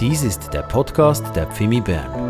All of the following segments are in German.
Dies ist der Podcast der Pfimi Bern.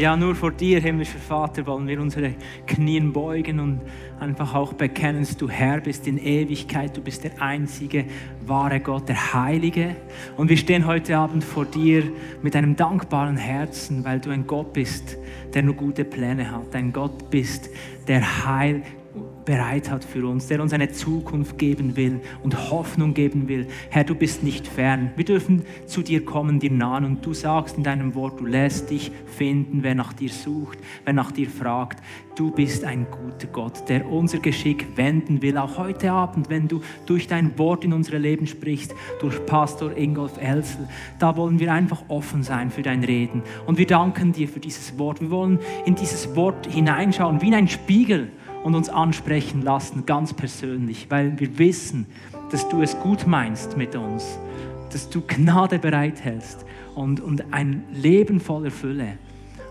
Ja, nur vor dir, himmlischer Vater, wollen wir unsere Knien beugen und einfach auch bekennen, dass du Herr bist in Ewigkeit. Du bist der einzige wahre Gott, der Heilige. Und wir stehen heute Abend vor dir mit einem dankbaren Herzen, weil du ein Gott bist, der nur gute Pläne hat. Ein Gott bist, der Heil bereit hat für uns, der uns eine Zukunft geben will und Hoffnung geben will. Herr, du bist nicht fern. Wir dürfen zu dir kommen, dir nahen und du sagst in deinem Wort, du lässt dich finden, wer nach dir sucht, wer nach dir fragt. Du bist ein guter Gott, der unser Geschick wenden will, auch heute Abend, wenn du durch dein Wort in unser Leben sprichst, durch Pastor Ingolf Elsel. Da wollen wir einfach offen sein für dein Reden. Und wir danken dir für dieses Wort. Wir wollen in dieses Wort hineinschauen, wie in ein Spiegel und uns ansprechen lassen, ganz persönlich, weil wir wissen, dass du es gut meinst mit uns, dass du Gnade bereithältst und, und ein Leben voller Fülle.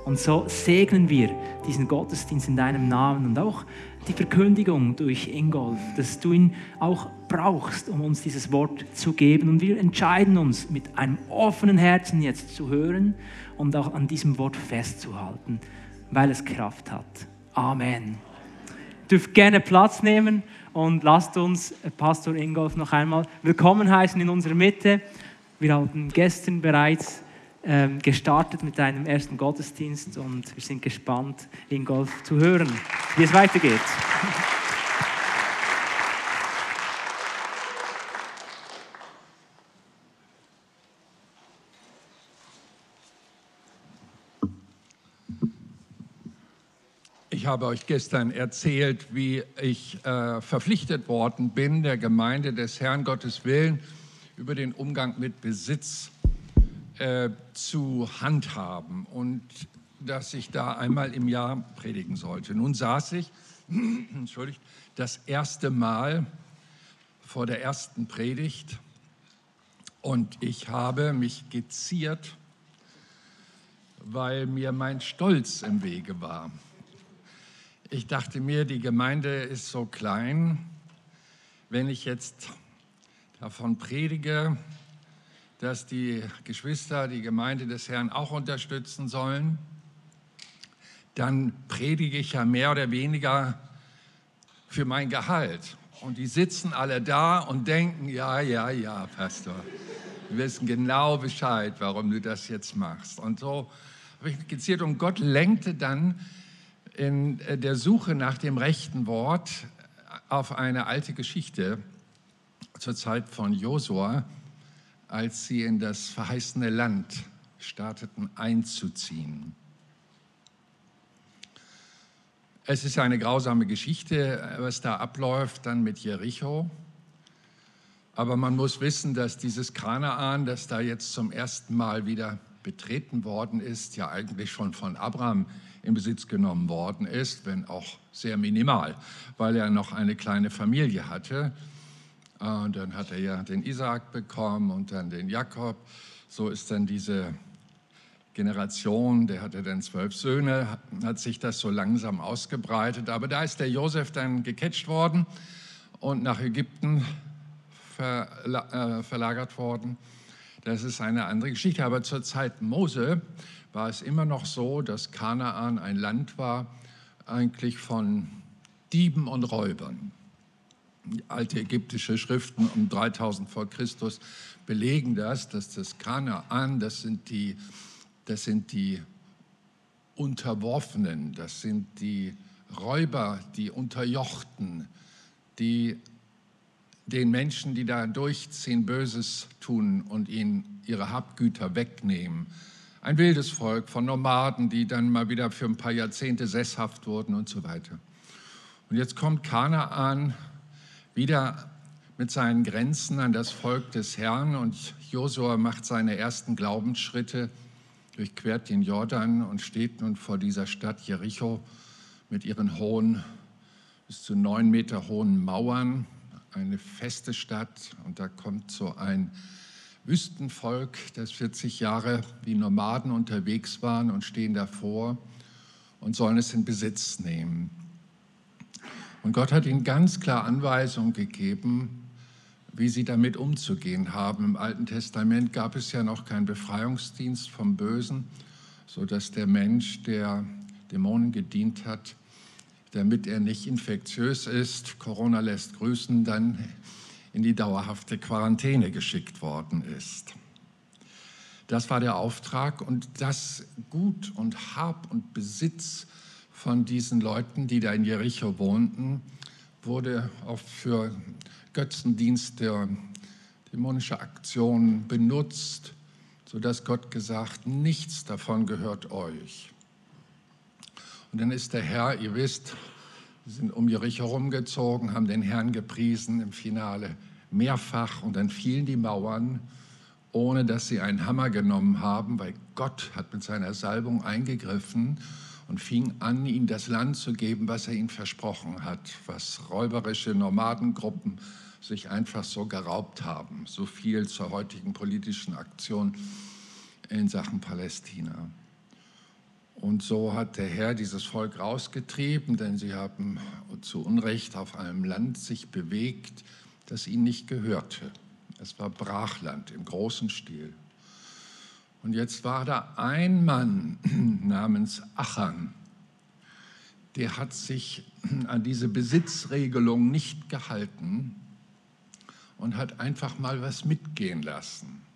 Und so segnen wir diesen Gottesdienst in deinem Namen und auch die Verkündigung durch Ingolf, dass du ihn auch brauchst, um uns dieses Wort zu geben. Und wir entscheiden uns mit einem offenen Herzen jetzt zu hören und auch an diesem Wort festzuhalten, weil es Kraft hat. Amen dürft gerne Platz nehmen und lasst uns Pastor Ingolf noch einmal willkommen heißen in unserer Mitte. Wir haben gestern bereits ähm, gestartet mit einem ersten Gottesdienst und wir sind gespannt, Ingolf zu hören, wie es weitergeht. Ich habe euch gestern erzählt, wie ich äh, verpflichtet worden bin, der Gemeinde des Herrn Gottes Willen über den Umgang mit Besitz äh, zu handhaben und dass ich da einmal im Jahr predigen sollte. Nun saß ich, entschuldigt, das erste Mal vor der ersten Predigt und ich habe mich geziert, weil mir mein Stolz im Wege war. Ich dachte mir, die Gemeinde ist so klein. Wenn ich jetzt davon predige, dass die Geschwister die Gemeinde des Herrn auch unterstützen sollen, dann predige ich ja mehr oder weniger für mein Gehalt. Und die sitzen alle da und denken, ja, ja, ja, Pastor, wir wissen genau Bescheid, warum du das jetzt machst. Und so habe ich mich geziert und Gott lenkte dann in äh, der Suche nach dem rechten Wort auf eine alte Geschichte zur Zeit von Josua, als sie in das verheißene Land starteten einzuziehen. Es ist eine grausame Geschichte, was da abläuft dann mit Jericho. Aber man muss wissen, dass dieses Kanaan, das da jetzt zum ersten Mal wieder betreten worden ist, ja eigentlich schon von Abraham in Besitz genommen worden ist, wenn auch sehr minimal, weil er noch eine kleine Familie hatte. Und dann hat er ja den Isaak bekommen und dann den Jakob. So ist dann diese Generation, der hatte dann zwölf Söhne, hat sich das so langsam ausgebreitet. Aber da ist der Josef dann gecatcht worden und nach Ägypten äh, verlagert worden. Das ist eine andere Geschichte. Aber zur Zeit Mose war es immer noch so, dass Kanaan ein Land war, eigentlich von Dieben und Räubern. Alte ägyptische Schriften um 3000 vor Christus belegen das, dass das Kanaan, das sind die, das sind die Unterworfenen, das sind die Räuber, die Unterjochten, die den Menschen, die da durchziehen, Böses tun und ihnen ihre Habgüter wegnehmen. Ein wildes Volk von Nomaden, die dann mal wieder für ein paar Jahrzehnte sesshaft wurden und so weiter. Und jetzt kommt Kanaan wieder mit seinen Grenzen an das Volk des Herrn und Josua macht seine ersten Glaubensschritte, durchquert den Jordan und steht nun vor dieser Stadt Jericho mit ihren hohen, bis zu neun Meter hohen Mauern, eine feste Stadt und da kommt so ein Wüstenvolk, das 40 Jahre wie Nomaden unterwegs waren und stehen davor und sollen es in Besitz nehmen. Und Gott hat ihnen ganz klar Anweisungen gegeben, wie sie damit umzugehen haben. Im Alten Testament gab es ja noch keinen Befreiungsdienst vom Bösen, sodass der Mensch, der Dämonen gedient hat, damit er nicht infektiös ist, Corona lässt grüßen, dann in die dauerhafte Quarantäne geschickt worden ist. Das war der Auftrag und das Gut und Hab und Besitz von diesen Leuten, die da in Jericho wohnten, wurde auch für Götzendienste, dämonische Aktionen benutzt, sodass Gott gesagt, nichts davon gehört euch. Und dann ist der Herr, ihr wisst, sie sind um Jericho herumgezogen, haben den Herrn gepriesen im Finale mehrfach und dann fielen die Mauern, ohne dass sie einen Hammer genommen haben, weil Gott hat mit seiner Salbung eingegriffen und fing an, ihnen das Land zu geben, was er ihnen versprochen hat, was räuberische Nomadengruppen sich einfach so geraubt haben. So viel zur heutigen politischen Aktion in Sachen Palästina. Und so hat der Herr dieses Volk rausgetrieben, denn sie haben zu Unrecht auf einem Land sich bewegt, das ihnen nicht gehörte. Es war Brachland im großen Stil. Und jetzt war da ein Mann namens Achan, der hat sich an diese Besitzregelung nicht gehalten und hat einfach mal was mitgehen lassen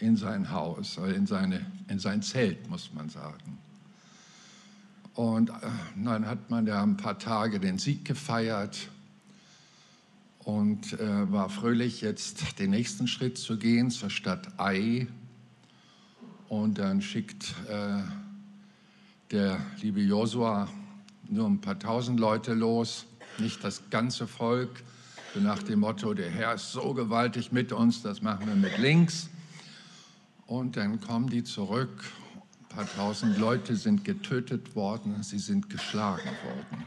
in sein Haus, in, seine, in sein Zelt, muss man sagen. Und äh, dann hat man da ein paar Tage den Sieg gefeiert und äh, war fröhlich, jetzt den nächsten Schritt zu gehen zur Stadt Ai. Und dann schickt äh, der liebe Josua nur ein paar tausend Leute los, nicht das ganze Volk, so nach dem Motto, der Herr ist so gewaltig mit uns, das machen wir mit links. Und dann kommen die zurück. Ein paar tausend Leute sind getötet worden, sie sind geschlagen worden.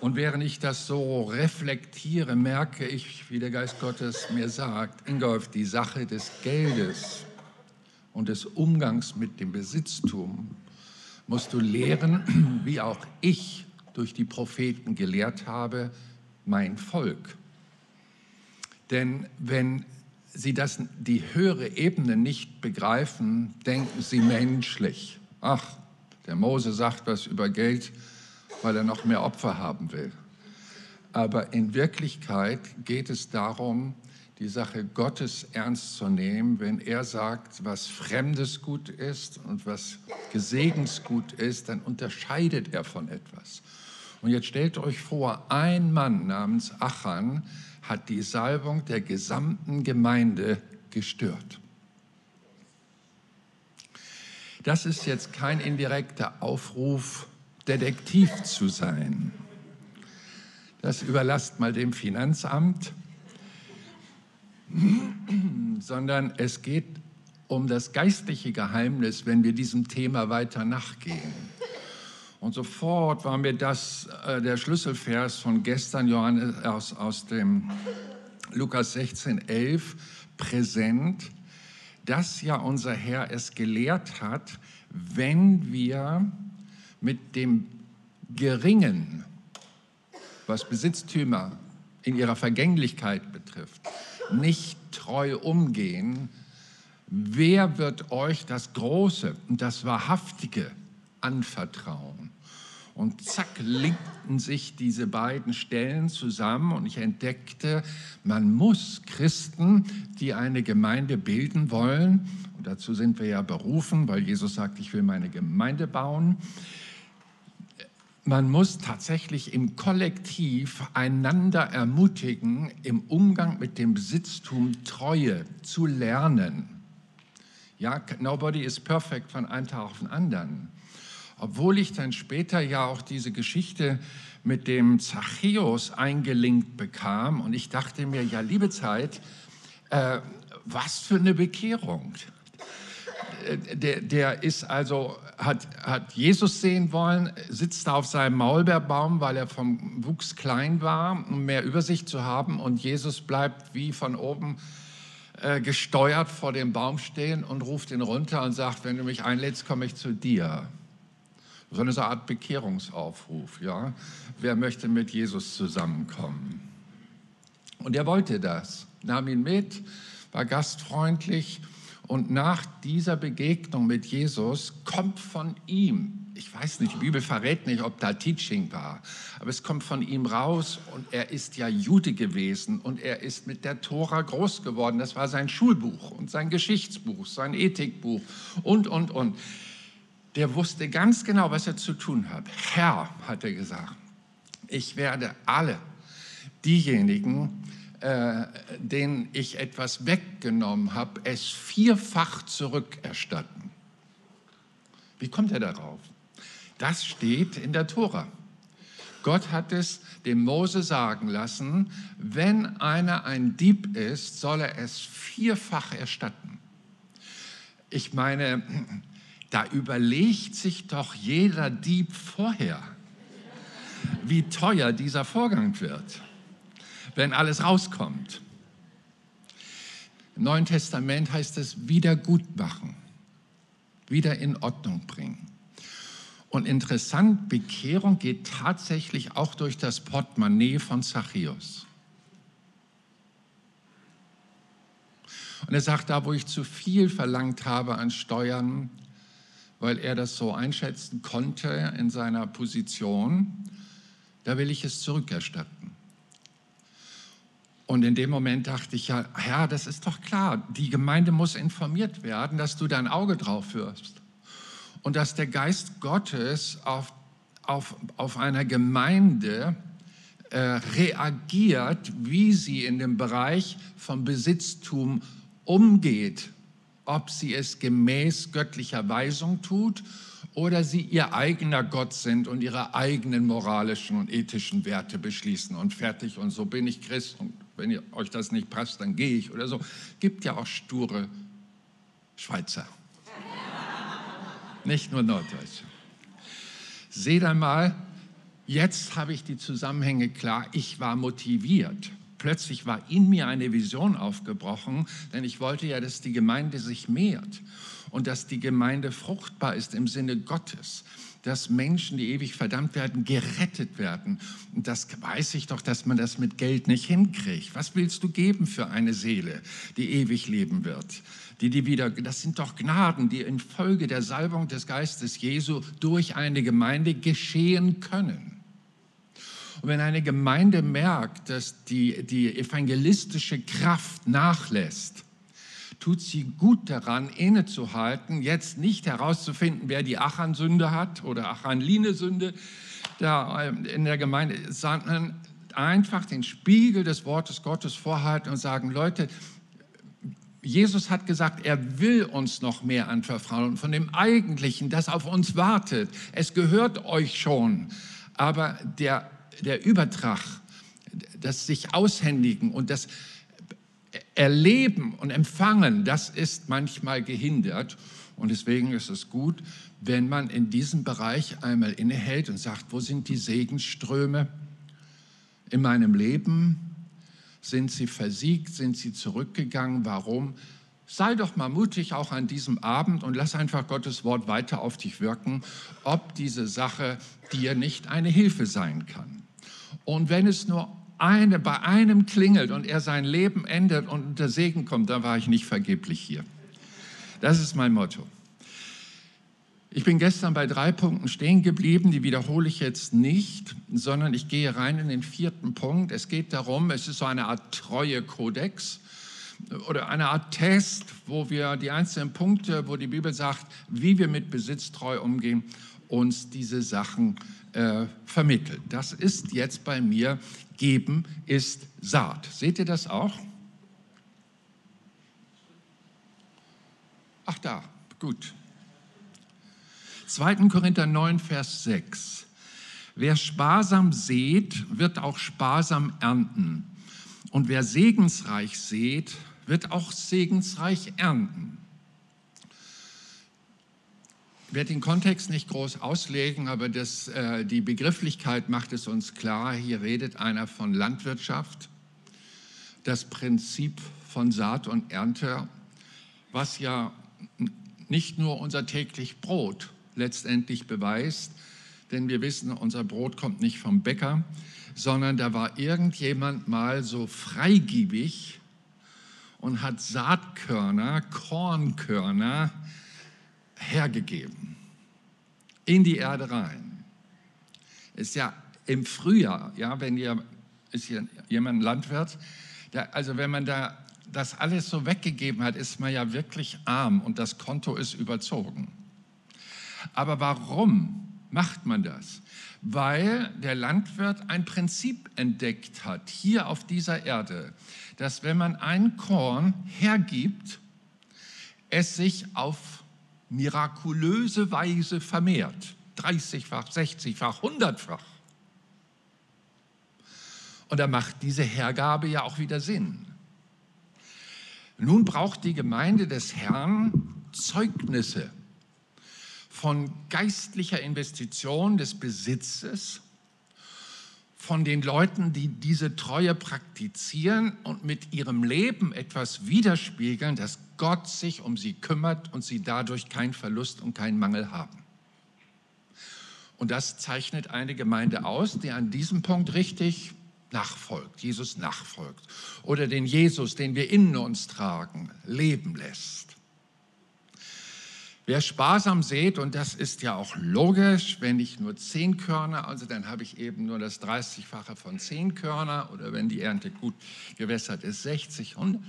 Und während ich das so reflektiere, merke ich, wie der Geist Gottes mir sagt, Ingolf, die Sache des Geldes und des Umgangs mit dem Besitztum musst du lehren, wie auch ich durch die Propheten gelehrt habe, mein Volk. Denn wenn sie das, die höhere Ebene nicht begreifen, denken sie menschlich. Ach, der Mose sagt was über Geld, weil er noch mehr Opfer haben will. Aber in Wirklichkeit geht es darum, die Sache Gottes ernst zu nehmen, wenn er sagt, was Fremdes gut ist und was Gesegensgut ist, dann unterscheidet er von etwas. Und jetzt stellt euch vor, ein Mann namens Achan hat die Salbung der gesamten Gemeinde gestört. Das ist jetzt kein indirekter Aufruf, Detektiv zu sein. Das überlasst mal dem Finanzamt, sondern es geht um das geistliche Geheimnis, wenn wir diesem Thema weiter nachgehen. Und sofort war mir das äh, der Schlüsselvers von gestern, Johannes, aus, aus dem Lukas 16, 11, präsent, dass ja unser Herr es gelehrt hat, wenn wir mit dem Geringen, was Besitztümer in ihrer Vergänglichkeit betrifft, nicht treu umgehen, wer wird euch das Große und das Wahrhaftige anvertrauen. Und zack, linkten sich diese beiden Stellen zusammen und ich entdeckte, man muss Christen, die eine Gemeinde bilden wollen, und dazu sind wir ja berufen, weil Jesus sagt, ich will meine Gemeinde bauen, man muss tatsächlich im Kollektiv einander ermutigen, im Umgang mit dem Besitztum Treue zu lernen. Ja, nobody is perfect von einem Tag auf den anderen. Obwohl ich dann später ja auch diese Geschichte mit dem Zachäus eingelinkt bekam und ich dachte mir, ja, liebe Zeit, äh, was für eine Bekehrung. der, der ist also, hat, hat Jesus sehen wollen, sitzt da auf seinem Maulbeerbaum, weil er vom Wuchs klein war, um mehr Übersicht zu haben. Und Jesus bleibt wie von oben äh, gesteuert vor dem Baum stehen und ruft ihn runter und sagt, wenn du mich einlädst, komme ich zu dir. So eine Art Bekehrungsaufruf, ja. Wer möchte mit Jesus zusammenkommen? Und er wollte das, nahm ihn mit, war gastfreundlich und nach dieser Begegnung mit Jesus kommt von ihm, ich weiß nicht, die Bibel verrät nicht, ob da Teaching war, aber es kommt von ihm raus und er ist ja Jude gewesen und er ist mit der Tora groß geworden. Das war sein Schulbuch und sein Geschichtsbuch, sein Ethikbuch und, und, und. Der wusste ganz genau, was er zu tun hat. Herr, hat er gesagt, ich werde alle diejenigen, äh, denen ich etwas weggenommen habe, es vierfach zurückerstatten. Wie kommt er darauf? Das steht in der Tora. Gott hat es dem Mose sagen lassen, wenn einer ein Dieb ist, soll er es vierfach erstatten. Ich meine, da überlegt sich doch jeder Dieb vorher, wie teuer dieser Vorgang wird wenn alles rauskommt. Im Neuen Testament heißt es Wiedergutmachen, wieder in Ordnung bringen. Und interessant, Bekehrung geht tatsächlich auch durch das Portemonnaie von Zachäus. Und er sagt, da wo ich zu viel verlangt habe an Steuern, weil er das so einschätzen konnte in seiner Position, da will ich es zurückerstatten. Und in dem Moment dachte ich, ja, Herr, das ist doch klar, die Gemeinde muss informiert werden, dass du dein Auge drauf wirst. Und dass der Geist Gottes auf, auf, auf einer Gemeinde äh, reagiert, wie sie in dem Bereich vom Besitztum umgeht. Ob sie es gemäß göttlicher Weisung tut oder sie ihr eigener Gott sind und ihre eigenen moralischen und ethischen Werte beschließen und fertig und so bin ich Christ und wenn ihr, euch das nicht passt, dann gehe ich oder so. Gibt ja auch sture Schweizer. nicht nur Norddeutsche. Seht einmal, jetzt habe ich die Zusammenhänge klar. Ich war motiviert. Plötzlich war in mir eine Vision aufgebrochen, denn ich wollte ja, dass die Gemeinde sich mehrt und dass die Gemeinde fruchtbar ist im Sinne Gottes dass Menschen, die ewig verdammt werden, gerettet werden. Und das weiß ich doch, dass man das mit Geld nicht hinkriegt. Was willst du geben für eine Seele, die ewig leben wird? Die, die wieder, das sind doch Gnaden, die infolge der Salbung des Geistes Jesu durch eine Gemeinde geschehen können. Und wenn eine Gemeinde merkt, dass die, die evangelistische Kraft nachlässt, tut sie gut daran, innezuhalten, jetzt nicht herauszufinden, wer die Achan-Sünde hat oder Achan-Line-Sünde ähm, in der Gemeinde, sondern einfach den Spiegel des Wortes Gottes vorhalten und sagen, Leute, Jesus hat gesagt, er will uns noch mehr anvertrauen von dem Eigentlichen, das auf uns wartet. Es gehört euch schon. Aber der, der Übertrag, das sich aushändigen und das Erleben und Empfangen, das ist manchmal gehindert. Und deswegen ist es gut, wenn man in diesem Bereich einmal innehält und sagt, wo sind die Segenströme in meinem Leben? Sind sie versiegt? Sind sie zurückgegangen? Warum? Sei doch mal mutig auch an diesem Abend und lass einfach Gottes Wort weiter auf dich wirken, ob diese Sache dir nicht eine Hilfe sein kann. Und wenn es nur eine, bei einem klingelt und er sein Leben endet und der Segen kommt, dann war ich nicht vergeblich hier. Das ist mein Motto. Ich bin gestern bei drei Punkten stehen geblieben, die wiederhole ich jetzt nicht, sondern ich gehe rein in den vierten Punkt. Es geht darum, es ist so eine Art Treuekodex oder eine Art Test, wo wir die einzelnen Punkte, wo die Bibel sagt, wie wir mit Besitztreu umgehen, uns diese Sachen äh, vermittelt. Das ist jetzt bei mir Geben ist Saat. Seht ihr das auch? Ach da, gut. 2. Korinther 9, Vers 6. Wer sparsam sät, wird auch sparsam ernten. Und wer segensreich sät, wird auch segensreich ernten. Werde den Kontext nicht groß auslegen, aber das, äh, die Begrifflichkeit macht es uns klar. Hier redet einer von Landwirtschaft, das Prinzip von Saat und Ernte, was ja nicht nur unser täglich Brot letztendlich beweist, denn wir wissen, unser Brot kommt nicht vom Bäcker, sondern da war irgendjemand mal so freigiebig und hat Saatkörner, Kornkörner hergegeben in die Erde rein. Ist ja im Frühjahr, ja, wenn ihr, ist hier jemand Landwirt, der, also wenn man da das alles so weggegeben hat, ist man ja wirklich arm und das Konto ist überzogen. Aber warum macht man das? Weil der Landwirt ein Prinzip entdeckt hat, hier auf dieser Erde, dass wenn man ein Korn hergibt, es sich auf mirakulöse Weise vermehrt. 30-fach, 60-fach, 100-fach. Und da macht diese Hergabe ja auch wieder Sinn. Nun braucht die Gemeinde des Herrn Zeugnisse von geistlicher Investition des Besitzes, von den Leuten, die diese Treue praktizieren und mit ihrem Leben etwas widerspiegeln, dass Gott sich um sie kümmert und sie dadurch keinen Verlust und keinen Mangel haben. Und das zeichnet eine Gemeinde aus, die an diesem Punkt richtig nachfolgt, Jesus nachfolgt oder den Jesus, den wir in uns tragen, leben lässt. Wer sparsam sät, und das ist ja auch logisch, wenn ich nur zehn Körner, also dann habe ich eben nur das 30-fache von zehn Körner oder wenn die Ernte gut gewässert ist, 60, 100.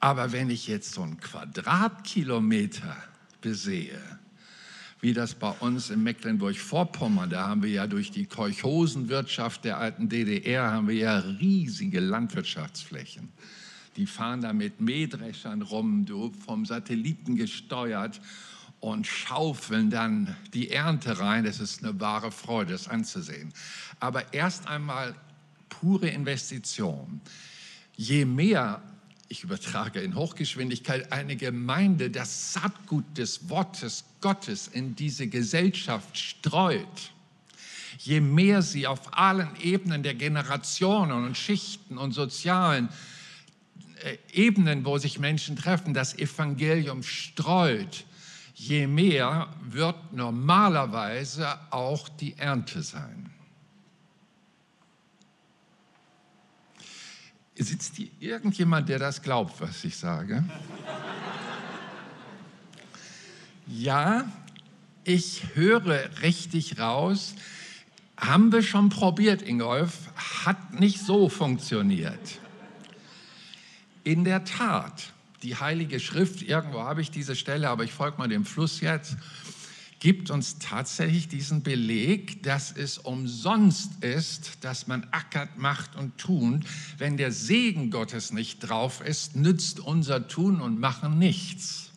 Aber wenn ich jetzt so einen Quadratkilometer besehe, wie das bei uns in Mecklenburg-Vorpommern, da haben wir ja durch die Kolchosenwirtschaft der alten DDR, haben wir ja riesige Landwirtschaftsflächen. Die fahren da mit Mähdreschern rum, du, vom Satelliten gesteuert und schaufeln dann die Ernte rein. Das ist eine wahre Freude, das anzusehen. Aber erst einmal pure Investition. Je mehr, ich übertrage in Hochgeschwindigkeit, eine Gemeinde das Saatgut des Wortes Gottes in diese Gesellschaft streut, je mehr sie auf allen Ebenen der Generationen und Schichten und sozialen Ebenen, wo sich Menschen treffen, das Evangelium streut, je mehr wird normalerweise auch die Ernte sein. Sitzt hier irgendjemand, der das glaubt, was ich sage? Ja, ich höre richtig raus. Haben wir schon probiert, Ingolf, hat nicht so funktioniert. In der Tat, die Heilige Schrift, irgendwo habe ich diese Stelle, aber ich folge mal dem Fluss jetzt, gibt uns tatsächlich diesen Beleg, dass es umsonst ist, dass man ackert, macht und tun. Wenn der Segen Gottes nicht drauf ist, nützt unser Tun und Machen nichts.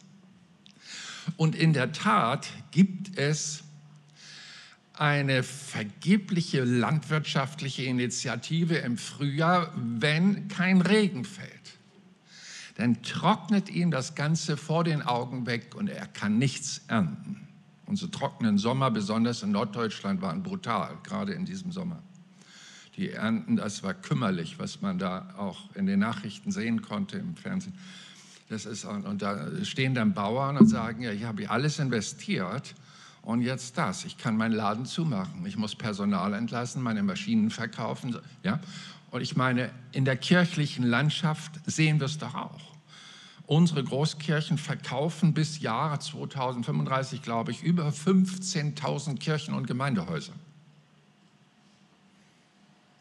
Und in der Tat gibt es eine vergebliche landwirtschaftliche Initiative im Frühjahr, wenn kein Regen fällt dann trocknet ihm das Ganze vor den Augen weg und er kann nichts ernten. Unsere trockenen Sommer, besonders in Norddeutschland, waren brutal, gerade in diesem Sommer. Die Ernten, das war kümmerlich, was man da auch in den Nachrichten sehen konnte im Fernsehen. Das ist, und da stehen dann Bauern und sagen, ja, ich habe alles investiert und jetzt das. Ich kann meinen Laden zumachen. Ich muss Personal entlassen, meine Maschinen verkaufen. Ja? Und ich meine, in der kirchlichen Landschaft sehen wir es doch auch. Unsere Großkirchen verkaufen bis Jahre 2035, glaube ich, über 15.000 Kirchen und Gemeindehäuser.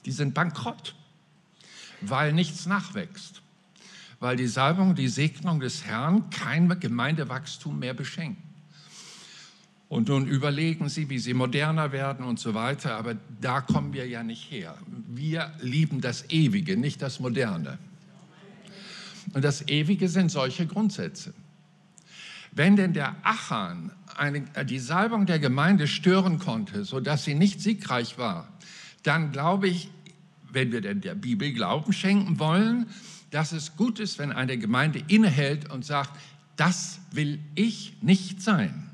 Die sind bankrott, weil nichts nachwächst, weil die Salbung, die Segnung des Herrn kein Gemeindewachstum mehr beschenkt. Und nun überlegen Sie, wie Sie moderner werden und so weiter, aber da kommen wir ja nicht her. Wir lieben das Ewige, nicht das Moderne. Und das Ewige sind solche Grundsätze. Wenn denn der Achan eine, die Salbung der Gemeinde stören konnte, sodass sie nicht siegreich war, dann glaube ich, wenn wir denn der Bibel Glauben schenken wollen, dass es gut ist, wenn eine Gemeinde innehält und sagt, das will ich nicht sein.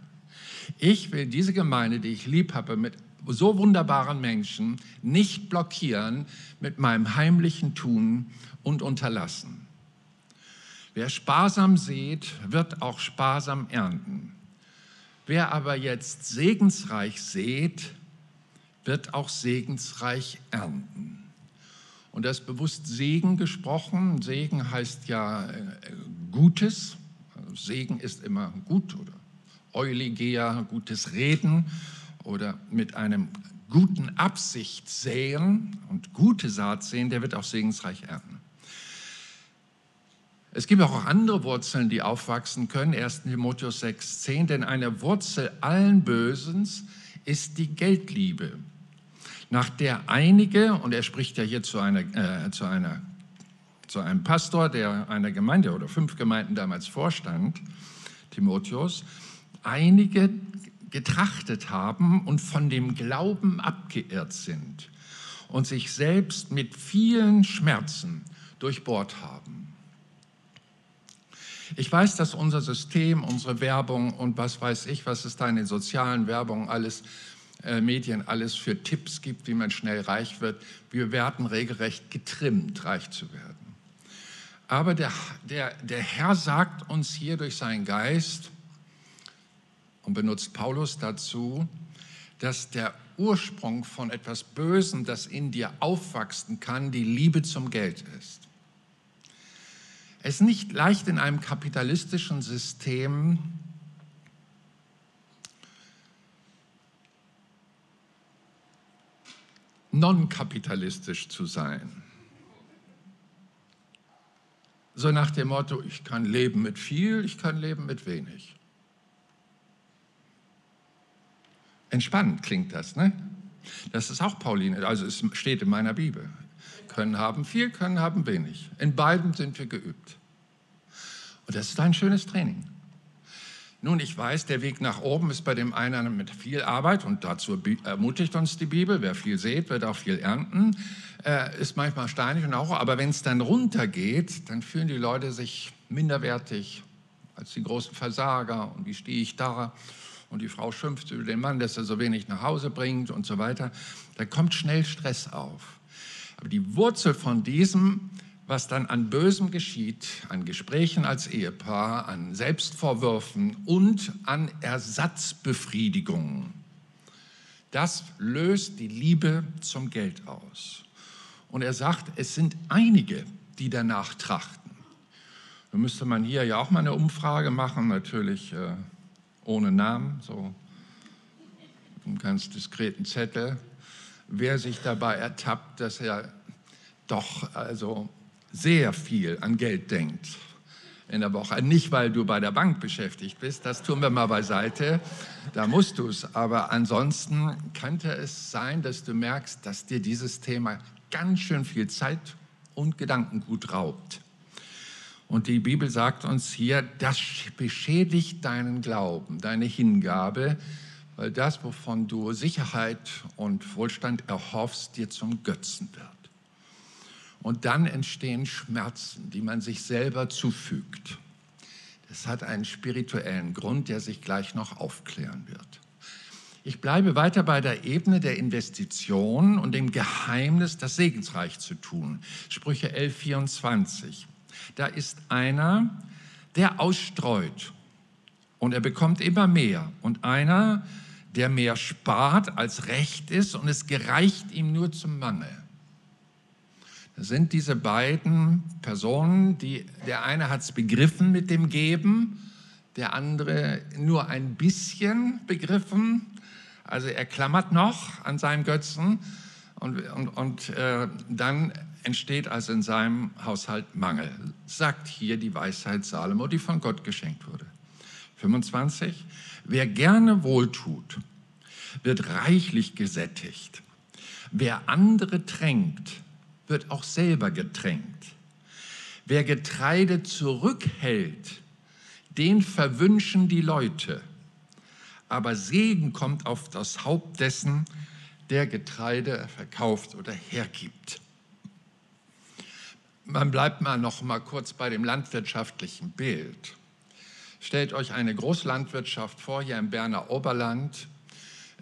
Ich will diese Gemeinde, die ich lieb habe, mit so wunderbaren Menschen nicht blockieren mit meinem heimlichen Tun und Unterlassen. Wer sparsam sät, wird auch sparsam ernten. Wer aber jetzt segensreich sät, wird auch segensreich ernten. Und das bewusst Segen gesprochen. Segen heißt ja äh, Gutes. Segen ist immer gut oder Euligea, gutes Reden oder mit einem guten Absicht säen und gute Saat säen, der wird auch segensreich ernten. Es gibt auch andere Wurzeln, die aufwachsen können. 1. Timotheus 6, 10. Denn eine Wurzel allen Bösens ist die Geldliebe, nach der einige, und er spricht ja hier zu, einer, äh, zu, einer, zu einem Pastor, der einer Gemeinde oder fünf Gemeinden damals vorstand, Timotheus, einige getrachtet haben und von dem Glauben abgeirrt sind und sich selbst mit vielen Schmerzen durchbohrt haben. Ich weiß, dass unser System, unsere Werbung und was weiß ich, was es da in den sozialen Werbungen alles, äh, Medien alles für Tipps gibt, wie man schnell reich wird. Wir werden regelrecht getrimmt, reich zu werden. Aber der, der, der Herr sagt uns hier durch seinen Geist, und benutzt Paulus dazu, dass der Ursprung von etwas Bösem, das in dir aufwachsen kann, die Liebe zum Geld ist. Es ist nicht leicht in einem kapitalistischen System non-kapitalistisch zu sein. So nach dem Motto, ich kann leben mit viel, ich kann leben mit wenig. Entspannend klingt das, ne? Das ist auch Pauline, also es steht in meiner Bibel. Können haben viel, können haben wenig. In beiden sind wir geübt. Und das ist ein schönes Training. Nun, ich weiß, der Weg nach oben ist bei dem einen mit viel Arbeit und dazu ermutigt uns die Bibel. Wer viel sät, wird auch viel ernten. Äh, ist manchmal steinig und auch, aber wenn es dann runtergeht, dann fühlen die Leute sich minderwertig als die großen Versager und wie stehe ich da? und die Frau schimpft über den Mann, dass er so wenig nach Hause bringt und so weiter, da kommt schnell Stress auf. Aber die Wurzel von diesem, was dann an Bösem geschieht, an Gesprächen als Ehepaar, an Selbstvorwürfen und an Ersatzbefriedigungen, das löst die Liebe zum Geld aus. Und er sagt, es sind einige, die danach trachten. Da müsste man hier ja auch mal eine Umfrage machen, natürlich. Äh, ohne Namen, so einen ganz diskreten Zettel, wer sich dabei ertappt, dass er doch also sehr viel an Geld denkt in der Woche. Nicht, weil du bei der Bank beschäftigt bist, das tun wir mal beiseite, da musst du es. Aber ansonsten könnte es sein, dass du merkst, dass dir dieses Thema ganz schön viel Zeit und Gedankengut raubt. Und die Bibel sagt uns hier, das beschädigt deinen Glauben, deine Hingabe, weil das, wovon du Sicherheit und Wohlstand erhoffst, dir zum Götzen wird. Und dann entstehen Schmerzen, die man sich selber zufügt. Das hat einen spirituellen Grund, der sich gleich noch aufklären wird. Ich bleibe weiter bei der Ebene der Investition und dem Geheimnis, das segensreich zu tun. Sprüche 11, 24 da ist einer, der ausstreut und er bekommt immer mehr und einer, der mehr spart als recht ist und es gereicht ihm nur zum Mangel. Sind diese beiden Personen, die, der eine hat es begriffen mit dem Geben, der andere nur ein bisschen begriffen. Also er klammert noch an seinem Götzen und, und, und äh, dann entsteht also in seinem Haushalt Mangel, sagt hier die Weisheit Salomo, die von Gott geschenkt wurde. 25. Wer gerne wohltut, wird reichlich gesättigt. Wer andere tränkt, wird auch selber getränkt. Wer Getreide zurückhält, den verwünschen die Leute. Aber Segen kommt auf das Haupt dessen, der Getreide verkauft oder hergibt. Man bleibt mal noch mal kurz bei dem landwirtschaftlichen Bild. Stellt euch eine Großlandwirtschaft vor, hier im Berner Oberland.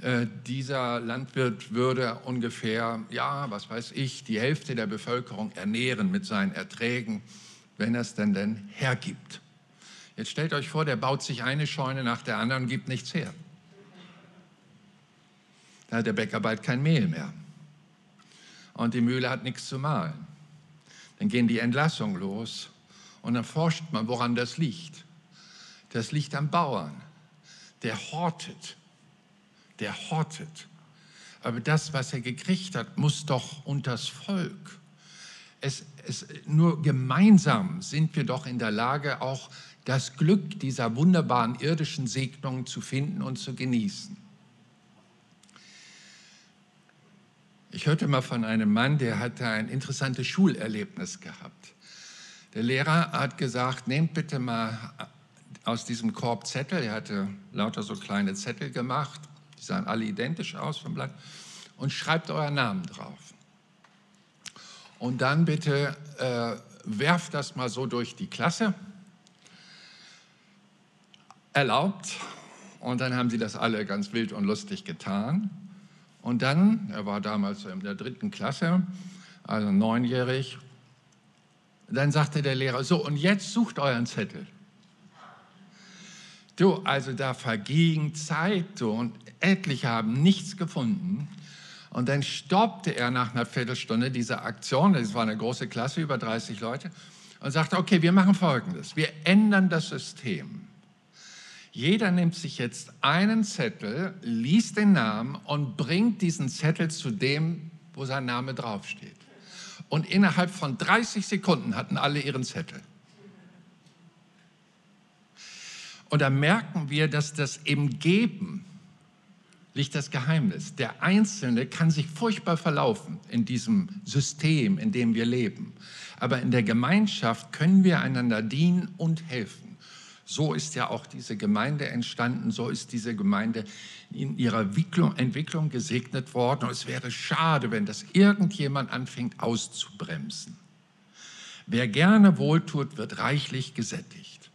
Äh, dieser Landwirt würde ungefähr, ja, was weiß ich, die Hälfte der Bevölkerung ernähren mit seinen Erträgen, wenn er es denn denn hergibt. Jetzt stellt euch vor, der baut sich eine Scheune nach der anderen und gibt nichts her. Da hat der Bäcker bald kein Mehl mehr. Und die Mühle hat nichts zu mahlen. Dann gehen die Entlassungen los und dann forscht man, woran das liegt. Das liegt am Bauern. Der hortet. Der hortet. Aber das, was er gekriegt hat, muss doch unters Volk. Es, es, nur gemeinsam sind wir doch in der Lage, auch das Glück dieser wunderbaren irdischen Segnungen zu finden und zu genießen. Ich hörte mal von einem Mann, der hatte ein interessantes Schulerlebnis gehabt. Der Lehrer hat gesagt, nehmt bitte mal aus diesem Korb Zettel, er hatte lauter so kleine Zettel gemacht, die sahen alle identisch aus vom Blatt, und schreibt euren Namen drauf. Und dann bitte äh, werft das mal so durch die Klasse erlaubt. Und dann haben sie das alle ganz wild und lustig getan. Und dann, er war damals in der dritten Klasse, also neunjährig, dann sagte der Lehrer, so, und jetzt sucht euren Zettel. Du, also da verging Zeit du, und etliche haben nichts gefunden. Und dann stoppte er nach einer Viertelstunde diese Aktion, das war eine große Klasse, über 30 Leute, und sagte, okay, wir machen Folgendes, wir ändern das System. Jeder nimmt sich jetzt einen Zettel, liest den Namen und bringt diesen Zettel zu dem, wo sein Name draufsteht. Und innerhalb von 30 Sekunden hatten alle ihren Zettel. Und da merken wir, dass das im Geben liegt das Geheimnis. Der Einzelne kann sich furchtbar verlaufen in diesem System, in dem wir leben. Aber in der Gemeinschaft können wir einander dienen und helfen. So ist ja auch diese Gemeinde entstanden, so ist diese Gemeinde in ihrer Entwicklung gesegnet worden. Und es wäre schade, wenn das irgendjemand anfängt auszubremsen. Wer gerne wohltut, wird reichlich gesättigt.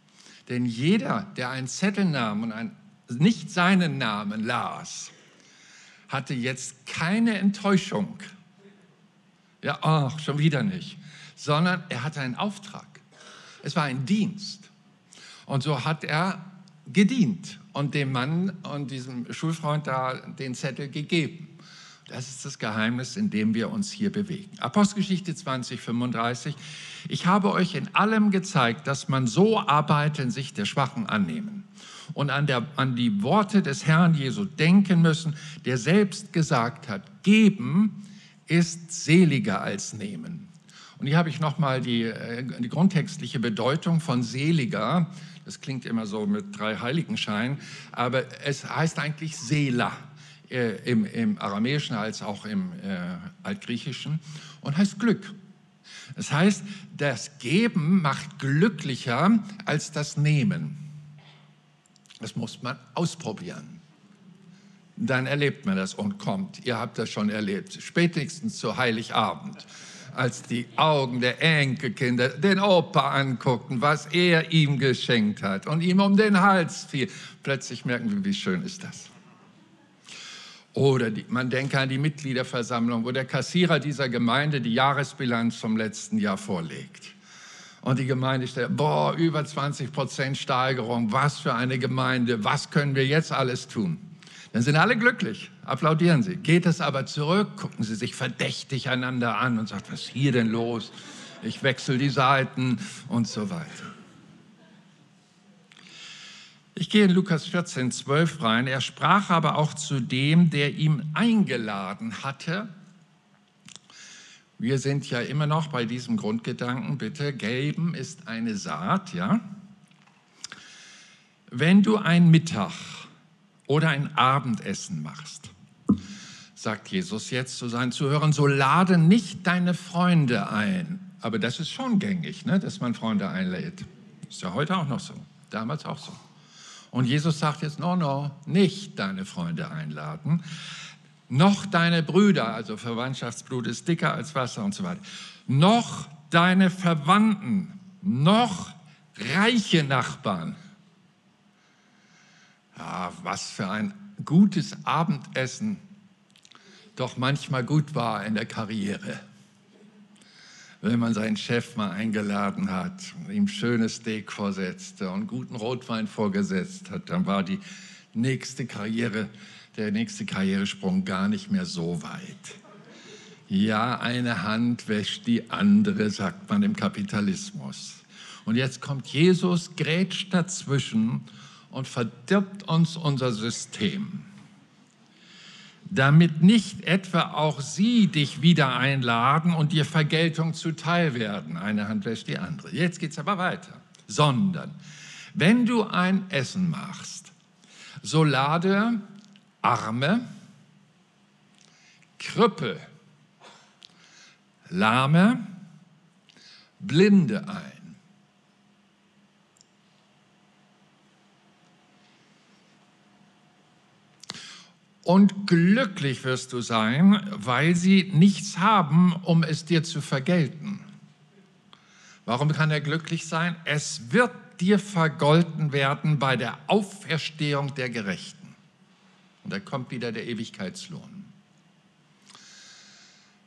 Denn jeder, der einen Zettel nahm und ein, nicht seinen Namen las, hatte jetzt keine Enttäuschung. Ja, ach, schon wieder nicht. Sondern er hatte einen Auftrag. Es war ein Dienst. Und so hat er gedient und dem Mann und diesem Schulfreund da den Zettel gegeben. Das ist das Geheimnis, in dem wir uns hier bewegen. Apostelgeschichte 20, 35. Ich habe euch in allem gezeigt, dass man so arbeiten, sich der Schwachen annehmen und an, der, an die Worte des Herrn Jesu denken müssen, der selbst gesagt hat, geben ist seliger als nehmen. Und hier habe ich nochmal die, äh, die grundtextliche Bedeutung von seliger das klingt immer so mit drei Heiligenschein, aber es heißt eigentlich Sela äh, im, im, Aramäischen als auch im äh, Altgriechischen und heißt Glück. Das heißt, das Geben macht glücklicher als das Nehmen. Das muss man ausprobieren. Dann erlebt man das und kommt. Ihr habt das schon erlebt, spätestens zu Heiligabend als die Augen der Enkelkinder den Opa anguckten, was er ihm geschenkt hat und ihm um den Hals fiel. Plötzlich merken wir, wie schön ist das. Oder die, man denke an die Mitgliederversammlung, wo der Kassierer dieser Gemeinde die Jahresbilanz vom letzten Jahr vorlegt. Und die Gemeinde stellt, boah, über 20 Prozent Steigerung, was für eine Gemeinde, was können wir jetzt alles tun? Dann sind alle glücklich, applaudieren sie. Geht es aber zurück, gucken sie sich verdächtig einander an und sagen, was ist hier denn los? Ich wechsle die Seiten und so weiter. Ich gehe in Lukas 14, 12 rein. Er sprach aber auch zu dem, der ihm eingeladen hatte. Wir sind ja immer noch bei diesem Grundgedanken, bitte, geben ist eine Saat, ja? Wenn du ein Mittag oder ein Abendessen machst, sagt Jesus jetzt zu seinen Zuhörern, so lade nicht deine Freunde ein. Aber das ist schon gängig, ne, dass man Freunde einlädt. Ist ja heute auch noch so, damals auch so. Und Jesus sagt jetzt, no, no, nicht deine Freunde einladen, noch deine Brüder, also Verwandtschaftsblut ist dicker als Wasser und so weiter, noch deine Verwandten, noch reiche Nachbarn. Ja, was für ein gutes Abendessen. Doch manchmal gut war in der Karriere. Wenn man seinen Chef mal eingeladen hat, ihm schönes Steak vorsetzte und guten Rotwein vorgesetzt hat, dann war die nächste Karriere, der nächste Karrieresprung gar nicht mehr so weit. Ja, eine Hand wäscht die andere, sagt man im Kapitalismus. Und jetzt kommt Jesus, grätscht dazwischen und verdirbt uns unser System. Damit nicht etwa auch sie dich wieder einladen und dir Vergeltung zuteil werden. Eine Hand wäscht die andere. Jetzt geht es aber weiter. Sondern, wenn du ein Essen machst, so lade Arme, Krüppel, Lahme, Blinde ein. Und glücklich wirst du sein, weil sie nichts haben, um es dir zu vergelten. Warum kann er glücklich sein? Es wird dir vergolten werden bei der Auferstehung der Gerechten. Und da kommt wieder der Ewigkeitslohn.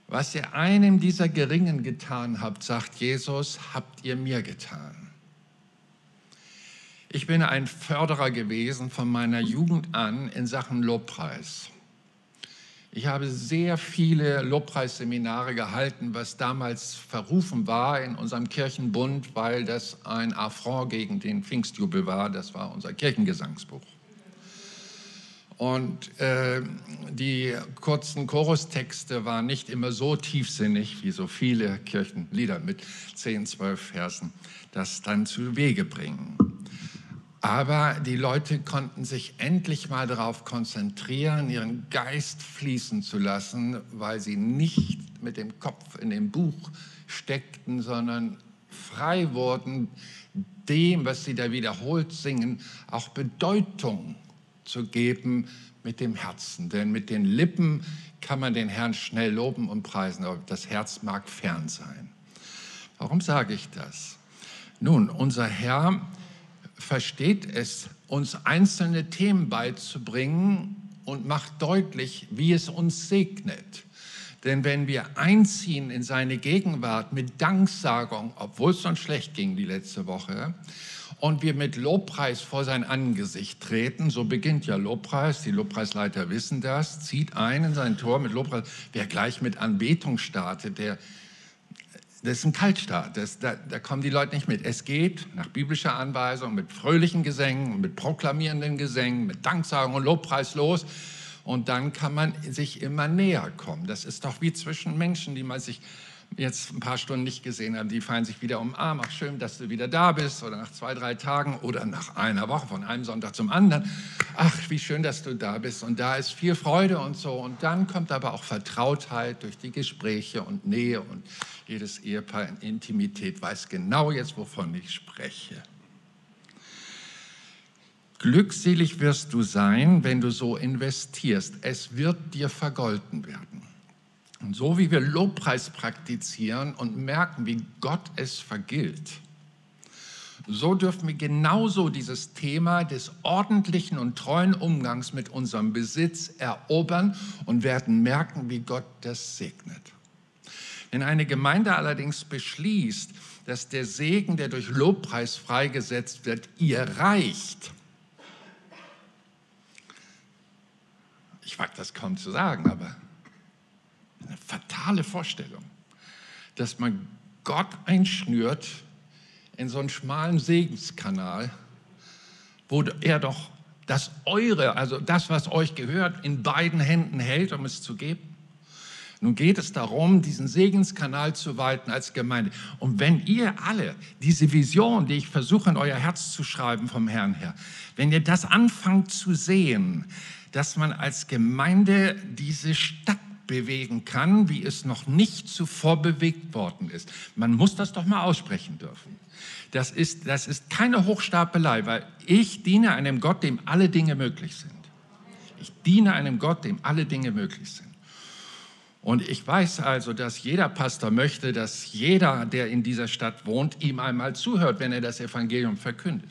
Was ihr einem dieser Geringen getan habt, sagt Jesus, habt ihr mir getan. Ich bin ein Förderer gewesen von meiner Jugend an in Sachen Lobpreis. Ich habe sehr viele Lobpreisseminare gehalten, was damals verrufen war in unserem Kirchenbund, weil das ein Affront gegen den Pfingstjubel war. Das war unser Kirchengesangsbuch. Und äh, die kurzen Chorustexte waren nicht immer so tiefsinnig wie so viele Kirchenlieder mit 10, 12 Versen, das dann zu Wege bringen. Aber die Leute konnten sich endlich mal darauf konzentrieren, ihren Geist fließen zu lassen, weil sie nicht mit dem Kopf in dem Buch steckten, sondern frei wurden, dem, was sie da wiederholt singen, auch Bedeutung zu geben mit dem Herzen. Denn mit den Lippen kann man den Herrn schnell loben und preisen, aber das Herz mag fern sein. Warum sage ich das? Nun, unser Herr versteht es, uns einzelne Themen beizubringen und macht deutlich, wie es uns segnet. Denn wenn wir einziehen in seine Gegenwart mit Danksagung, obwohl es uns schlecht ging die letzte Woche, und wir mit Lobpreis vor sein Angesicht treten, so beginnt ja Lobpreis, die Lobpreisleiter wissen das, zieht ein in sein Tor mit Lobpreis. Wer gleich mit Anbetung startet, der, das ist ein Kaltstart, das, da, da, kommen die Leute nicht mit. Es geht nach biblischer Anweisung mit fröhlichen Gesängen, mit proklamierenden Gesängen, mit Danksagung und Lobpreis los. Und dann kann man sich immer näher kommen. Das ist doch wie zwischen Menschen, die man sich jetzt ein paar Stunden nicht gesehen haben, die fallen sich wieder umarm. Ach, schön, dass du wieder da bist. Oder nach zwei, drei Tagen oder nach einer Woche, von einem Sonntag zum anderen. Ach, wie schön, dass du da bist. Und da ist viel Freude und so. Und dann kommt aber auch Vertrautheit durch die Gespräche und Nähe. Und jedes Ehepaar in Intimität weiß genau jetzt, wovon ich spreche. Glückselig wirst du sein, wenn du so investierst. Es wird dir vergolten werden. Und so wie wir Lobpreis praktizieren und merken, wie Gott es vergilt, so dürfen wir genauso dieses Thema des ordentlichen und treuen Umgangs mit unserem Besitz erobern und werden merken, wie Gott das segnet. Wenn eine Gemeinde allerdings beschließt, dass der Segen, der durch Lobpreis freigesetzt wird, ihr reicht, ich wage das kaum zu sagen, aber eine fatale Vorstellung, dass man Gott einschnürt in so einen schmalen Segenskanal, wo er doch das Eure, also das, was euch gehört, in beiden Händen hält, um es zu geben. Nun geht es darum, diesen Segenskanal zu weiten als Gemeinde. Und wenn ihr alle diese Vision, die ich versuche in euer Herz zu schreiben vom Herrn her, wenn ihr das anfangt zu sehen, dass man als Gemeinde diese Stadt bewegen kann, wie es noch nicht zuvor bewegt worden ist. Man muss das doch mal aussprechen dürfen. Das ist, das ist keine Hochstapelei, weil ich diene einem Gott, dem alle Dinge möglich sind. Ich diene einem Gott, dem alle Dinge möglich sind. Und ich weiß also, dass jeder Pastor möchte, dass jeder, der in dieser Stadt wohnt, ihm einmal zuhört, wenn er das Evangelium verkündet.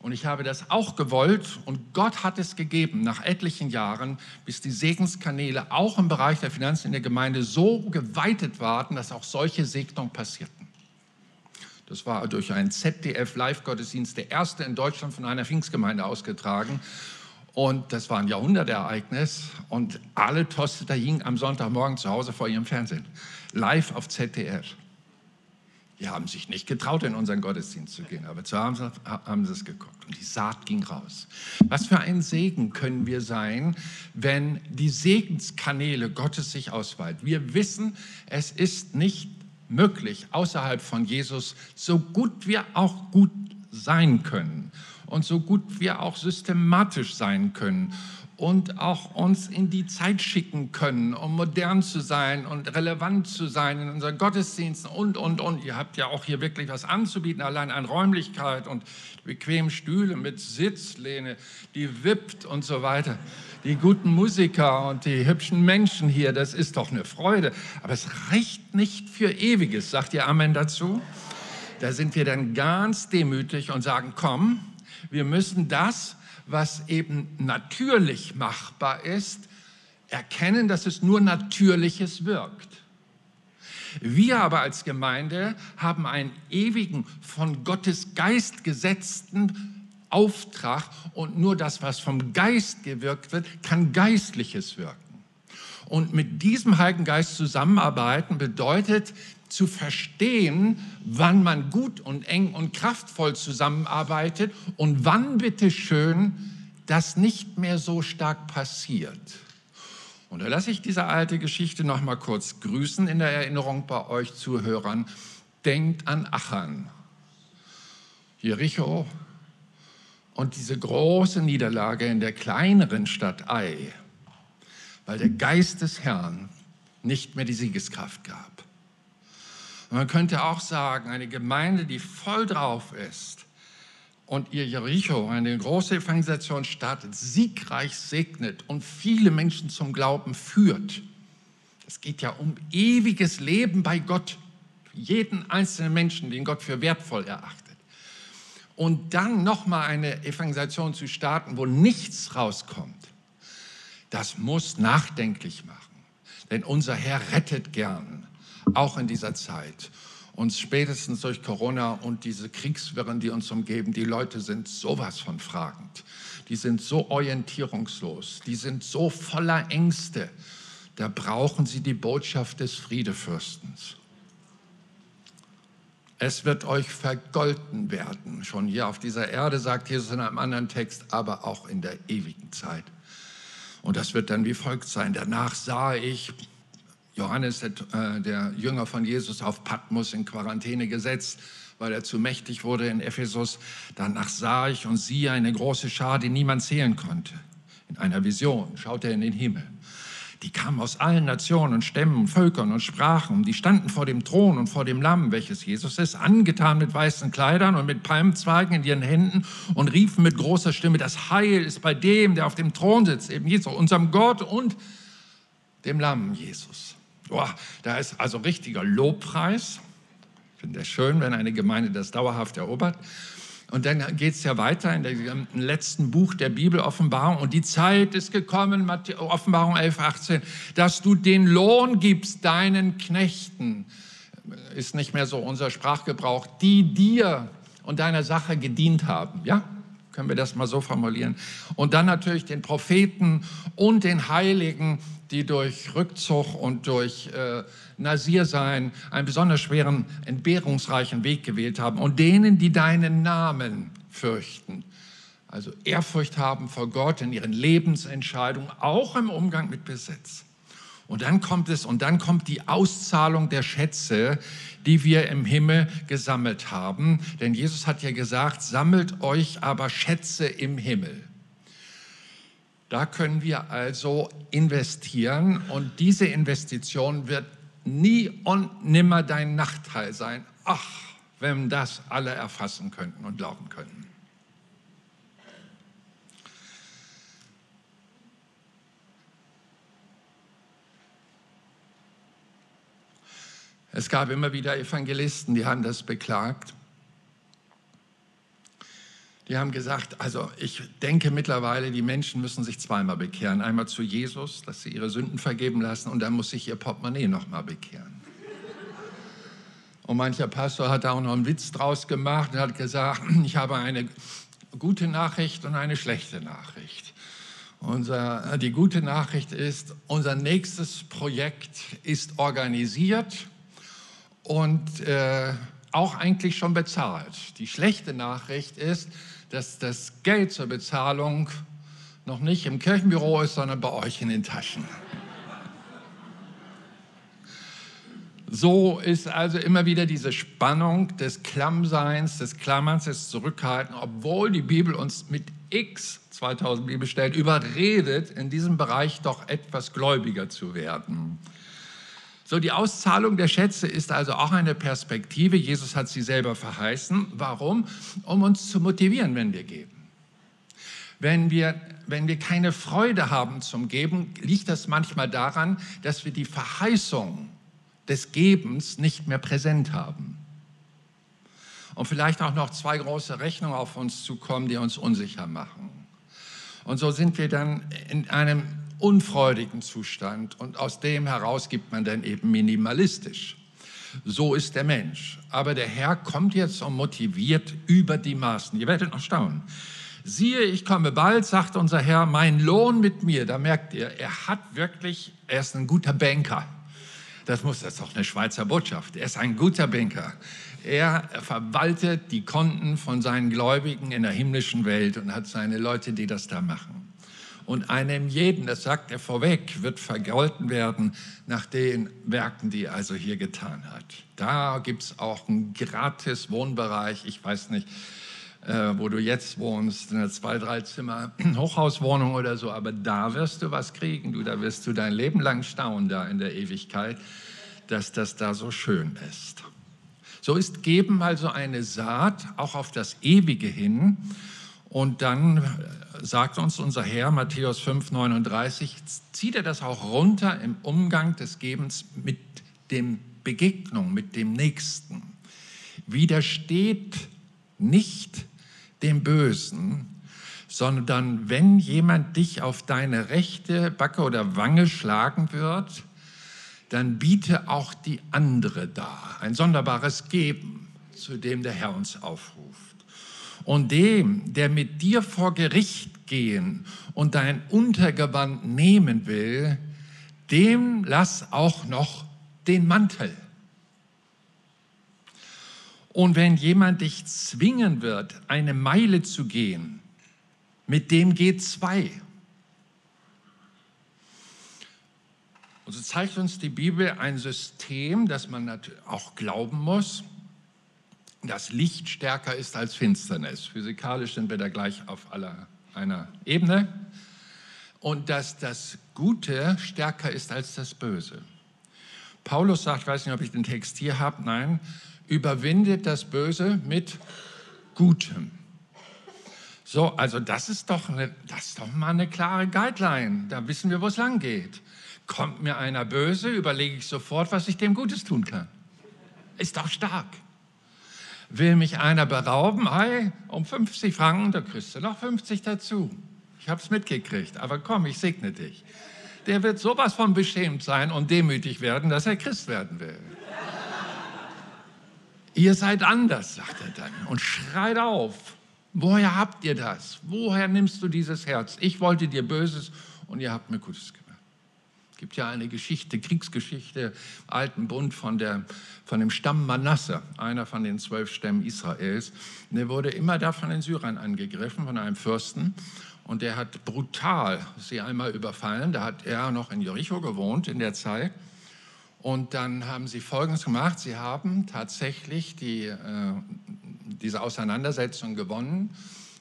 Und ich habe das auch gewollt und Gott hat es gegeben nach etlichen Jahren, bis die Segenskanäle auch im Bereich der Finanzen in der Gemeinde so geweitet waren, dass auch solche Segnungen passierten. Das war durch einen ZDF-Live-Gottesdienst der erste in Deutschland von einer Pfingstgemeinde ausgetragen. Und das war ein Jahrhundertereignis und alle Tosteter hingen am Sonntagmorgen zu Hause vor ihrem Fernsehen. Live auf ZDF. Die haben sich nicht getraut, in unseren Gottesdienst zu gehen, aber zu Hause haben sie es geguckt und die Saat ging raus. Was für ein Segen können wir sein, wenn die Segenskanäle Gottes sich ausweiten. Wir wissen, es ist nicht möglich, außerhalb von Jesus, so gut wir auch gut sein können und so gut wir auch systematisch sein können und auch uns in die Zeit schicken können, um modern zu sein und relevant zu sein in unseren Gottesdiensten und, und, und. Ihr habt ja auch hier wirklich was anzubieten, allein an Räumlichkeit und bequemen Stühle mit Sitzlehne, die wippt und so weiter. Die guten Musiker und die hübschen Menschen hier, das ist doch eine Freude. Aber es reicht nicht für Ewiges, sagt ihr Amen dazu? Da sind wir dann ganz demütig und sagen, komm, wir müssen das, was eben natürlich machbar ist, erkennen, dass es nur Natürliches wirkt. Wir aber als Gemeinde haben einen ewigen, von Gottes Geist gesetzten Auftrag und nur das, was vom Geist gewirkt wird, kann Geistliches wirken. Und mit diesem Heiligen Geist zusammenarbeiten bedeutet zu verstehen, wann man gut und eng und kraftvoll zusammenarbeitet und wann bitte schön das nicht mehr so stark passiert. Und da lasse ich diese alte Geschichte noch mal kurz grüßen in der Erinnerung bei euch Zuhörern. Denkt an Achan, Jericho und diese große Niederlage in der kleineren Stadt Ai, weil der Geist des Herrn nicht mehr die Siegeskraft gab. Man könnte auch sagen, eine Gemeinde, die voll drauf ist und ihr Jericho, eine große Evangelisation startet, siegreich segnet und viele Menschen zum Glauben führt. Es geht ja um ewiges Leben bei Gott, jeden einzelnen Menschen, den Gott für wertvoll erachtet. Und dann nochmal eine Evangelisation zu starten, wo nichts rauskommt, das muss nachdenklich machen. Denn unser Herr rettet gern auch in dieser Zeit. Und spätestens durch Corona und diese Kriegswirren, die uns umgeben, die Leute sind sowas von fragend. Die sind so orientierungslos. Die sind so voller Ängste. Da brauchen sie die Botschaft des Friedefürstens. Es wird euch vergolten werden. Schon hier auf dieser Erde, sagt Jesus in einem anderen Text, aber auch in der ewigen Zeit. Und das wird dann wie folgt sein. Danach sah ich, Johannes, der, äh, der Jünger von Jesus, auf Patmos in Quarantäne gesetzt, weil er zu mächtig wurde in Ephesus. Danach sah ich und siehe eine große Schar, die niemand zählen konnte. In einer Vision schaute er in den Himmel. Die kamen aus allen Nationen, Stämmen, Völkern und Sprachen. Die standen vor dem Thron und vor dem Lamm, welches Jesus ist, angetan mit weißen Kleidern und mit Palmzweigen in ihren Händen und riefen mit großer Stimme, das Heil ist bei dem, der auf dem Thron sitzt, eben Jesus, unserem Gott und dem Lamm Jesus. Boah, da ist also richtiger Lobpreis. Ich finde es schön, wenn eine Gemeinde das dauerhaft erobert. Und dann geht es ja weiter in dem letzten Buch der Bibel, Offenbarung. Und die Zeit ist gekommen, Offenbarung 11, 18, dass du den Lohn gibst deinen Knechten. Ist nicht mehr so unser Sprachgebrauch, die dir und deiner Sache gedient haben. Ja, können wir das mal so formulieren. Und dann natürlich den Propheten und den Heiligen die durch Rückzug und durch äh, Nasirsein einen besonders schweren, entbehrungsreichen Weg gewählt haben und denen, die deinen Namen fürchten. Also Ehrfurcht haben vor Gott in ihren Lebensentscheidungen, auch im Umgang mit Besitz. Und dann kommt es, und dann kommt die Auszahlung der Schätze, die wir im Himmel gesammelt haben. Denn Jesus hat ja gesagt, sammelt euch aber Schätze im Himmel. Da können wir also investieren und diese Investition wird nie und nimmer dein Nachteil sein. Ach, wenn das alle erfassen könnten und glauben könnten. Es gab immer wieder Evangelisten, die haben das beklagt, Die haben gesagt, also ich denke mittlerweile, die Menschen müssen sich zweimal bekehren. Einmal zu Jesus, dass sie ihre Sünden vergeben lassen und dann muss sich ihr Portemonnaie nochmal bekehren. Und mancher Pastor hat da auch noch einen Witz draus gemacht und hat gesagt, ich habe eine gute Nachricht und eine schlechte Nachricht. Unser, die gute Nachricht ist, unser nächstes Projekt ist organisiert und äh, auch eigentlich schon bezahlt. Die schlechte Nachricht ist, dass das Geld zur Bezahlung noch nicht im Kirchenbüro ist, sondern bei euch in den Taschen. So ist also immer wieder diese Spannung des Klammseins, des Klammerns, des Zurückhalten, obwohl die Bibel uns mit x 2000 Bibelstellen überredet, in diesem Bereich doch etwas gläubiger zu werden. So, die Auszahlung der Schätze ist also auch eine Perspektive. Jesus hat sie selber verheißen. Warum? Um uns zu motivieren, wenn wir geben. Wenn wir, wenn wir keine Freude haben zum Geben, liegt das manchmal daran, dass wir die Verheißung des Gebens nicht mehr präsent haben. Und vielleicht auch noch zwei große Rechnungen auf uns zukommen, die uns unsicher machen. Und so sind wir dann in einem unfreudigen Zustand und aus dem heraus gibt man dann eben minimalistisch. So ist der Mensch. Aber der Herr kommt jetzt und motiviert über die Maßen. Ihr werdet noch staunen. Siehe, ich komme bald, sagt unser Herr, mein Lohn mit mir. Da merkt ihr, er hat wirklich, er ist ein guter Banker. Das muss, das ist doch eine Schweizer Botschaft. Er ist ein guter Banker. Er verwaltet die Konten von seinen Gläubigen in der himmlischen Welt und hat seine Leute, die das da machen. Und einem jeden, das sagt er vorweg, wird vergolten werden nach den Werken, die er also hier getan hat. Da gibt es auch einen gratis Wohnbereich. Ich weiß nicht, äh, wo du jetzt wohnst, eine zwei, drei Zimmer Hochhauswohnung oder so, aber da wirst du was kriegen. Du, da wirst du dein Leben lang staunen da in der Ewigkeit, dass das da so schön ist. So ist Geben also eine Saat auch auf das Ewige hin. Und dann sagt uns unser Herr, Matthäus 5, 39, zieht er das auch runter im Umgang des Gebens mit dem Begegnung, mit dem Nächsten. Widersteht nicht dem Bösen, sondern wenn jemand dich auf deine rechte Backe oder Wange schlagen wird, dann biete auch die andere dar. Ein sonderbares Geben, zu dem der Herr uns aufruft. Und dem, der mit dir vor Gericht gehen und dein Untergewand nehmen will, dem lass auch noch den Mantel. Und wenn jemand dich zwingen wird, eine Meile zu gehen, mit dem geht zwei. Und so zeigt uns die Bibel ein System, das man auch glauben muss dass Licht stärker ist als Finsternis. Physikalisch sind wir da gleich auf aller, einer Ebene. Und dass das Gute stärker ist als das Böse. Paulus sagt, ich weiß nicht, ob ich den Text hier habe, nein, überwindet das Böse mit Gutem. So, also das ist doch, eine, das ist doch mal eine klare Guideline. Da wissen wir, wo es lang geht. Kommt mir einer böse, überlege ich sofort, was ich dem Gutes tun kann. Ist doch stark. Will mich einer berauben? Hey, um 50 Franken, da kriegst du noch 50 dazu. Ich habe es mitgekriegt, aber komm, ich segne dich. Der wird sowas von beschämt sein und demütig werden, dass er Christ werden will. ihr seid anders, sagt er dann und schreit auf. Woher habt ihr das? Woher nimmst du dieses Herz? Ich wollte dir Böses und ihr habt mir Gutes. Es gibt ja eine Geschichte, Kriegsgeschichte Alten Bund von, der, von dem Stamm Manasse, einer von den zwölf Stämmen Israels. Und der wurde immer da von den Syrern angegriffen, von einem Fürsten. Und der hat brutal sie einmal überfallen. Da hat er noch in Jericho gewohnt in der Zeit. Und dann haben sie Folgendes gemacht. Sie haben tatsächlich die, äh, diese Auseinandersetzung gewonnen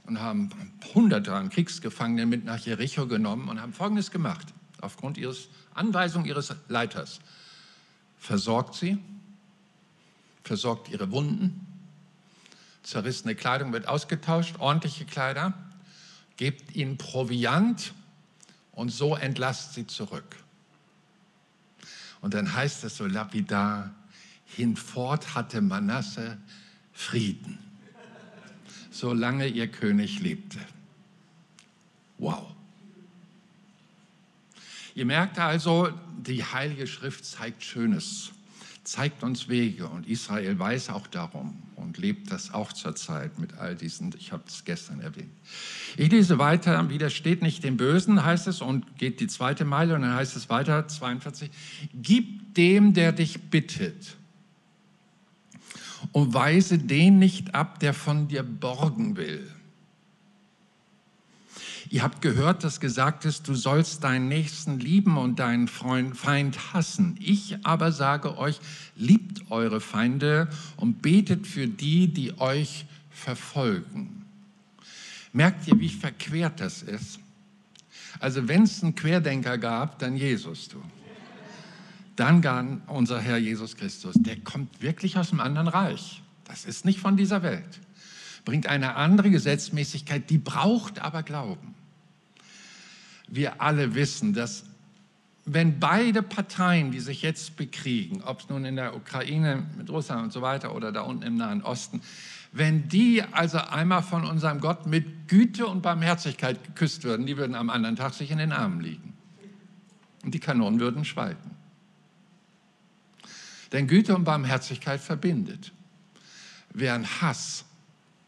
und haben hunderte an Kriegsgefangenen mit nach Jericho genommen und haben Folgendes gemacht. Aufgrund ihres Anweisung ihres Leiters. Versorgt sie, versorgt ihre Wunden, zerrissene Kleidung wird ausgetauscht, ordentliche Kleider, gebt ihnen Proviant und so entlasst sie zurück. Und dann heißt es so lapidar, hinfort hatte Manasse Frieden. solange ihr König lebte. Wow. Ihr merkt also, die Heilige Schrift zeigt Schönes, zeigt uns Wege und Israel weiß auch darum und lebt das auch zurzeit mit all diesen, ich habe es gestern erwähnt. Ich lese weiter, widersteht nicht dem Bösen, heißt es, und geht die zweite Meile und dann heißt es weiter, 42, gib dem, der dich bittet und weise den nicht ab, der von dir borgen will. Ihr habt gehört, dass gesagt ist, du sollst deinen Nächsten lieben und deinen Freund, Feind hassen. Ich aber sage euch, liebt eure Feinde und betet für die, die euch verfolgen. Merkt ihr, wie verquert das ist? Also wenn es einen Querdenker gab, dann Jesus, du. Dann gar unser Herr Jesus Christus. Der kommt wirklich aus einem anderen Reich. Das ist nicht von dieser Welt. Bringt eine andere Gesetzmäßigkeit, die braucht aber Glauben wir alle wissen, dass wenn beide Parteien, die sich jetzt bekriegen, ob es nun in der Ukraine mit Russland und so weiter oder da unten im Nahen Osten, wenn die also einmal von unserem Gott mit Güte und Barmherzigkeit geküsst würden, die würden am anderen Tag sich in den Armen liegen. Und die Kanonen würden schweigen. Denn Güte und Barmherzigkeit verbindet, während Hass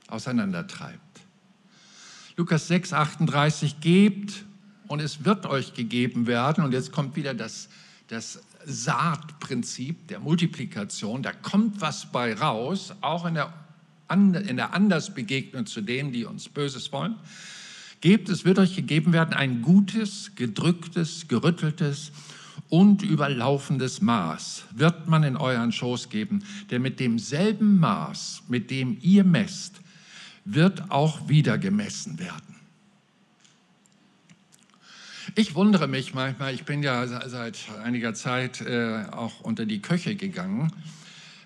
auseinandertreibt. Lukas 6, 38, gebt und es wird euch gegeben werden. Und jetzt kommt wieder das, das Saatprinzip der Multiplikation. Da kommt was bei raus, auch in der, in der Andersbegegnung zu denen, die uns Böses wollen. Gebt, es wird euch gegeben werden, ein gutes, gedrücktes, gerütteltes und überlaufendes Maß wird man in euren Schoß geben, denn mit demselben Maß, mit dem ihr messt, wird auch wieder gemessen werden. Ich wundere mich manchmal, ich bin ja seit einiger Zeit äh, auch unter die Köche gegangen.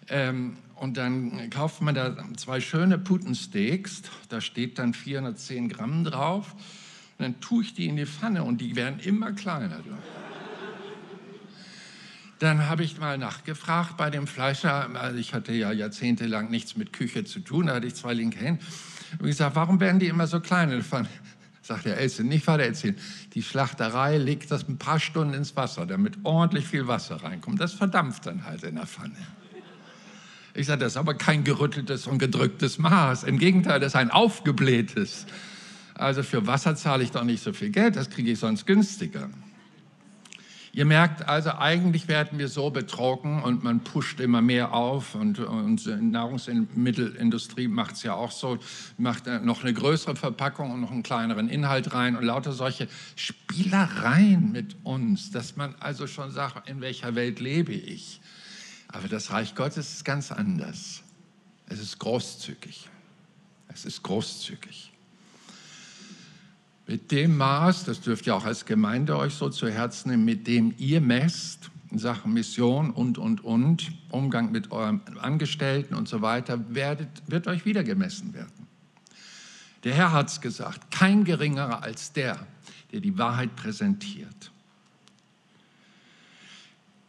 Ähm, und dann kauft man da zwei schöne Putensteaks, da steht dann 410 Gramm drauf. Und dann tue ich die in die Pfanne und die werden immer kleiner. Dann habe ich mal nachgefragt bei dem Fleischer, also ich hatte ja jahrzehntelang nichts mit Küche zu tun, da hatte ich zwei linke Hände. Und ich gesagt, warum werden die immer so klein? sagt der Älteste, nicht weiter erzählen. Die Schlachterei legt das ein paar Stunden ins Wasser, damit ordentlich viel Wasser reinkommt. Das verdampft dann halt in der Pfanne. Ich sage, das ist aber kein gerütteltes und gedrücktes Maß. Im Gegenteil, das ist ein aufgeblähtes. Also für Wasser zahle ich doch nicht so viel Geld, das kriege ich sonst günstiger. Ihr merkt also, eigentlich werden wir so betrogen und man pusht immer mehr auf und, und die Nahrungsmittelindustrie macht es ja auch so, macht noch eine größere Verpackung und noch einen kleineren Inhalt rein und lauter solche Spielereien mit uns, dass man also schon sagt, in welcher Welt lebe ich. Aber das Reich Gottes ist ganz anders. Es ist großzügig. Es ist großzügig. Mit dem Maß, das dürft ihr auch als Gemeinde euch so zu Herzen nehmen, mit dem ihr messt in Sachen Mission und, und, und, Umgang mit euren Angestellten und so weiter, werdet, wird euch wieder gemessen werden. Der Herr hat es gesagt, kein geringerer als der, der die Wahrheit präsentiert.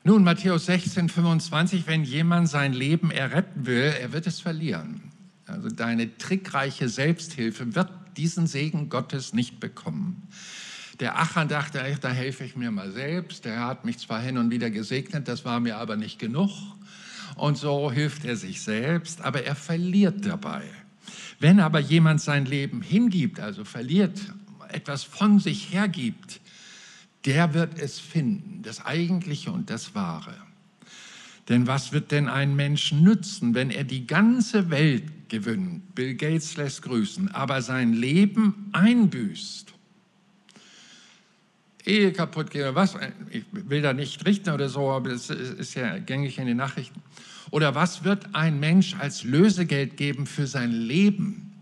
Nun, Matthäus 16, 25, wenn jemand sein Leben erretten will, er wird es verlieren. Also deine trickreiche Selbsthilfe wird diesen Segen Gottes nicht bekommen. Der Achan dachte, da helfe ich mir mal selbst. Der hat mich zwar hin und wieder gesegnet, das war mir aber nicht genug. Und so hilft er sich selbst, aber er verliert dabei. Wenn aber jemand sein Leben hingibt, also verliert, etwas von sich hergibt, der wird es finden, das Eigentliche und das Wahre. Denn was wird denn ein Mensch nützen, wenn er die ganze Welt gewinnt? Bill Gates lässt grüßen, aber sein Leben einbüßt. Ehe kaputt gehen, was? Ich will da nicht richten oder so, aber es ist ja gängig in den Nachrichten. Oder was wird ein Mensch als Lösegeld geben für sein Leben?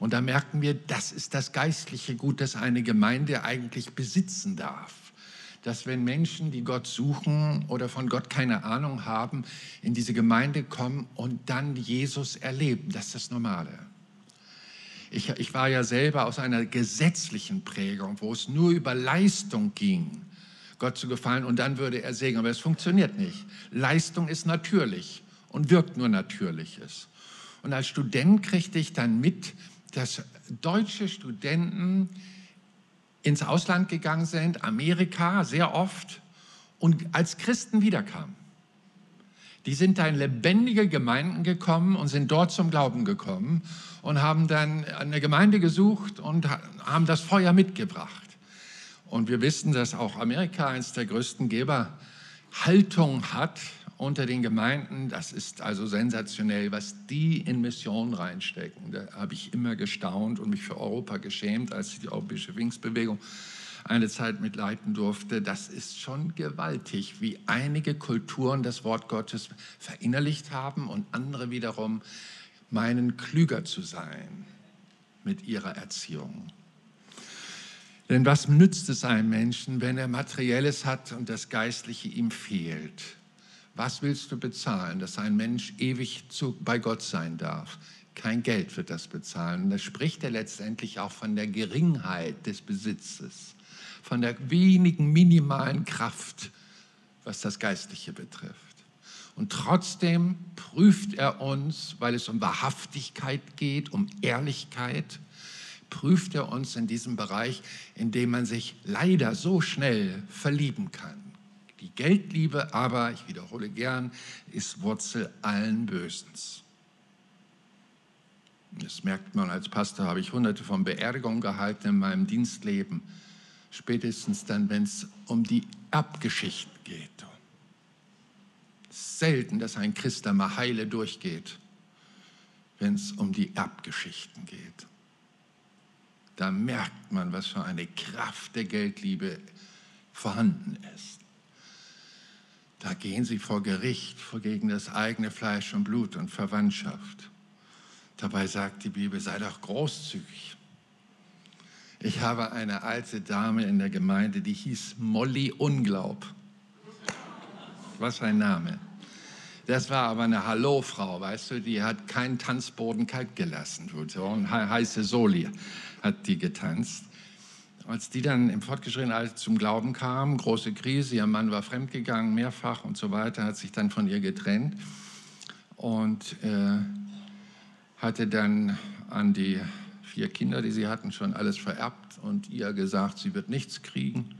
Und da merken wir, das ist das geistliche Gut, das eine Gemeinde eigentlich besitzen darf dass wenn Menschen, die Gott suchen oder von Gott keine Ahnung haben, in diese Gemeinde kommen und dann Jesus erleben. Das ist das Normale. Ich, ich war ja selber aus einer gesetzlichen Prägung, wo es nur über Leistung ging, Gott zu gefallen und dann würde er segnen. Aber es funktioniert nicht. Leistung ist natürlich und wirkt nur Natürliches. Und als Student kriegte ich dann mit, dass deutsche Studenten ins Ausland gegangen sind, Amerika sehr oft, und als Christen wiederkamen. Die sind da in lebendige Gemeinden gekommen und sind dort zum Glauben gekommen und haben dann eine Gemeinde gesucht und haben das Feuer mitgebracht. Und wir wissen, dass auch Amerika eines der größten Geberhaltung hat unter den Gemeinden. Das ist also sensationell, was die in Missionen reinstecken. Da habe ich immer gestaunt und mich für Europa geschämt, als ich die Europäische Pfingstbewegung eine Zeit mitleiten durfte, das ist schon gewaltig, wie einige Kulturen das Wort Gottes verinnerlicht haben und andere wiederum meinen, klüger zu sein mit ihrer Erziehung. Denn was nützt es einem Menschen, wenn er Materielles hat und das Geistliche ihm fehlt? Was willst du bezahlen, dass ein Mensch ewig zu, bei Gott sein darf? Kein Geld wird das bezahlen. Und da spricht er letztendlich auch von der Geringheit des Besitzes von der wenigen minimalen Kraft, was das Geistliche betrifft. Und trotzdem prüft er uns, weil es um Wahrhaftigkeit geht, um Ehrlichkeit, prüft er uns in diesem Bereich, in dem man sich leider so schnell verlieben kann. Die Geldliebe aber, ich wiederhole gern, ist Wurzel allen Bösens. Das merkt man als Pastor, habe ich hunderte von Beerdigungen gehalten in meinem Dienstleben spätestens dann, wenn es um die Erbgeschichten geht. Selten, dass ein Christ da mal heile durchgeht, wenn es um die Erbgeschichten geht. Da merkt man, was für eine Kraft der Geldliebe vorhanden ist. Da gehen sie vor Gericht, vor gegen das eigene Fleisch und Blut und Verwandtschaft. Dabei sagt die Bibel, sei doch großzügig. Ich habe eine alte Dame in der Gemeinde, die hieß Molly Unglaub. Was ein Name. Das war aber eine Hallo-Frau, weißt du, die hat keinen Tanzboden kalt gelassen. Und heiße Soli hat die getanzt. Als die dann im fortgeschrittenen Alter zum Glauben kam, große Krise, ihr Mann war fremdgegangen, mehrfach und so weiter, hat sich dann von ihr getrennt und äh, hatte dann an die vier Kinder, die sie hatten, schon alles vererbt und ihr gesagt, sie wird nichts kriegen.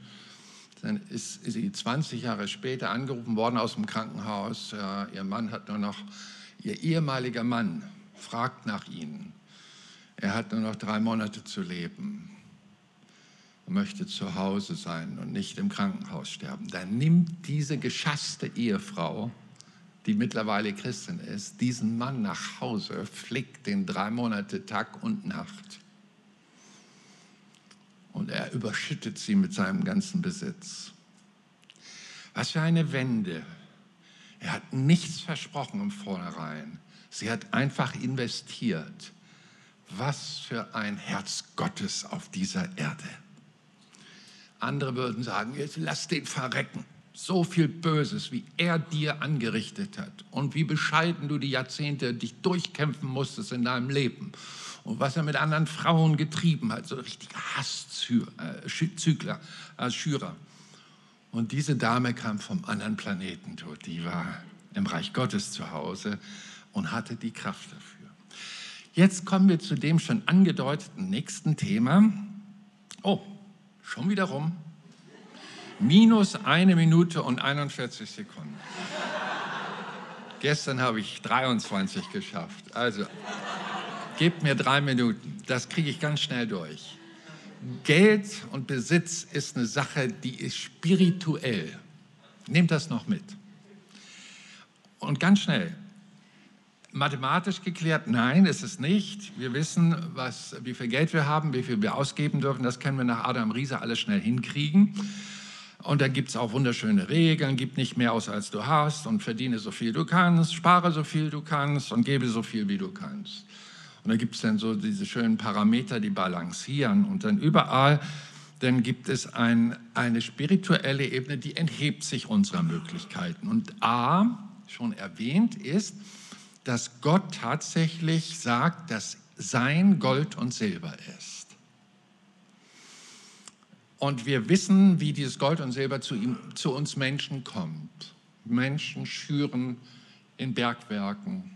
Dann ist sie 20 Jahre später angerufen worden aus dem Krankenhaus. Ja, ihr Mann hat nur noch, ihr ehemaliger Mann fragt nach ihnen. Er hat nur noch drei Monate zu leben möchte zu Hause sein und nicht im Krankenhaus sterben. Dann nimmt diese geschasste Ehefrau die mittlerweile Christin ist, diesen Mann nach Hause, flickt den drei Monate Tag und Nacht. Und er überschüttet sie mit seinem ganzen Besitz. Was für eine Wende. Er hat nichts versprochen im Vornherein. Sie hat einfach investiert. Was für ein Herz Gottes auf dieser Erde. Andere würden sagen, jetzt lass den verrecken so viel Böses, wie er dir angerichtet hat und wie bescheiden du die Jahrzehnte dich durchkämpfen musstest in deinem Leben und was er mit anderen Frauen getrieben hat, so richtige Hasszügler, äh, Schürer. Und diese Dame kam vom anderen Planeten, die war im Reich Gottes zu Hause und hatte die Kraft dafür. Jetzt kommen wir zu dem schon angedeuteten nächsten Thema. Oh, schon wieder rum minus eine Minute und 41 Sekunden. Gestern habe ich 23 geschafft. Also, gebt mir drei Minuten. Das kriege ich ganz schnell durch. Geld und Besitz ist eine Sache, die ist spirituell. Nehmt das noch mit. Und ganz schnell. Mathematisch geklärt, nein, ist es nicht. Wir wissen, was, wie viel Geld wir haben, wie viel wir ausgeben dürfen. Das können wir nach Adam Riese alles schnell hinkriegen. Und da gibt es auch wunderschöne Regeln, gib nicht mehr aus, als du hast und verdiene so viel du kannst, spare so viel du kannst und gebe so viel, wie du kannst. Und da gibt es dann so diese schönen Parameter, die balancieren und dann überall, dann gibt es ein, eine spirituelle Ebene, die enthebt sich unserer Möglichkeiten. Und A, schon erwähnt, ist, dass Gott tatsächlich sagt, dass sein Gold und Silber ist. Und wir wissen, wie dieses Gold und Silber zu, ihm, zu uns Menschen kommt. Menschen schüren in Bergwerken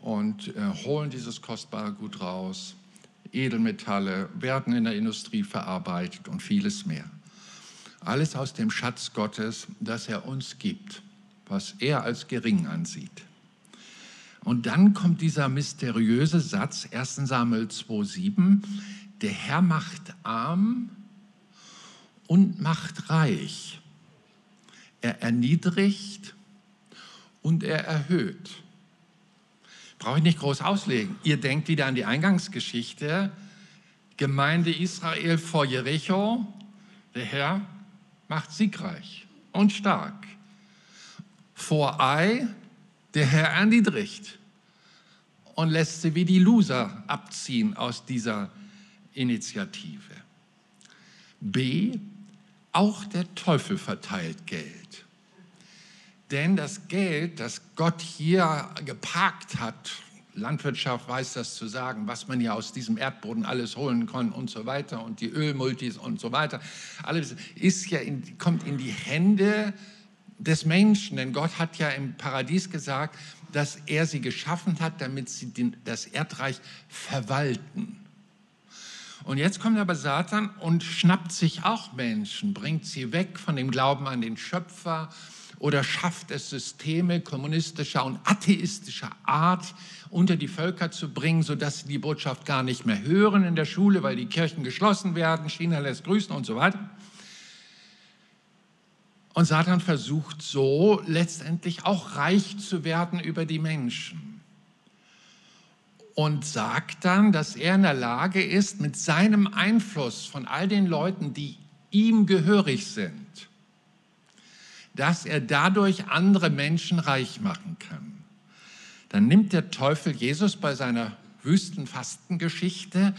und äh, holen dieses kostbare Gut raus. Edelmetalle werden in der Industrie verarbeitet und vieles mehr. Alles aus dem Schatz Gottes, das er uns gibt, was er als gering ansieht. Und dann kommt dieser mysteriöse Satz, 1 Samuel 2,7, der Herr macht arm und macht reich. Er erniedrigt und er erhöht. Brauche ich nicht groß auslegen. Ihr denkt wieder an die Eingangsgeschichte. Gemeinde Israel vor Jericho. Der Herr macht siegreich und stark. Vor Ei, der Herr erniedrigt und lässt sie wie die Loser abziehen aus dieser Initiative. B, auch der Teufel verteilt Geld. Denn das Geld, das Gott hier geparkt hat, Landwirtschaft weiß das zu sagen, was man ja aus diesem Erdboden alles holen kann und so weiter und die Ölmultis und so weiter, alles ist ja in, kommt in die Hände des Menschen, denn Gott hat ja im Paradies gesagt, dass er sie geschaffen hat, damit sie den, das Erdreich verwalten. Und jetzt kommt aber Satan und schnappt sich auch Menschen, bringt sie weg von dem Glauben an den Schöpfer, oder schafft es Systeme kommunistischer und atheistischer Art unter die Völker zu bringen, sodass sie die Botschaft gar nicht mehr hören in der Schule, weil die Kirchen geschlossen werden, China lässt grüßen und so weiter. Und Satan versucht so letztendlich auch reich zu werden über die Menschen. Und sagt dann, dass er in der Lage ist, mit seinem Einfluss von all den Leuten, die ihm gehörig sind, dass er dadurch andere Menschen reich machen kann. Dann nimmt der Teufel Jesus bei seiner Wüstenfastengeschichte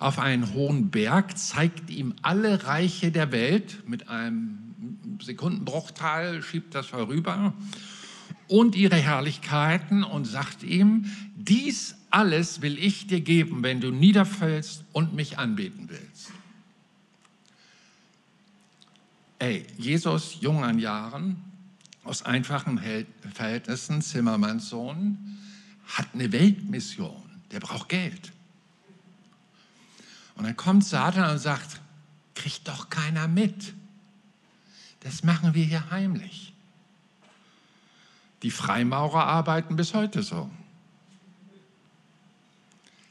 auf einen hohen Berg, zeigt ihm alle Reiche der Welt mit einem Sekundenbruchteil, schiebt das vorüber und ihre Herrlichkeiten und sagt ihm, dies alles will ich dir geben, wenn du niederfällst und mich anbeten willst. Ey, Jesus, jung an Jahren, aus einfachen Verhältnissen, Zimmermannssohn, hat eine Weltmission. Der braucht Geld. Und dann kommt Satan und sagt, kriegt doch keiner mit. Das machen wir hier heimlich. Die Freimaurer arbeiten bis heute so.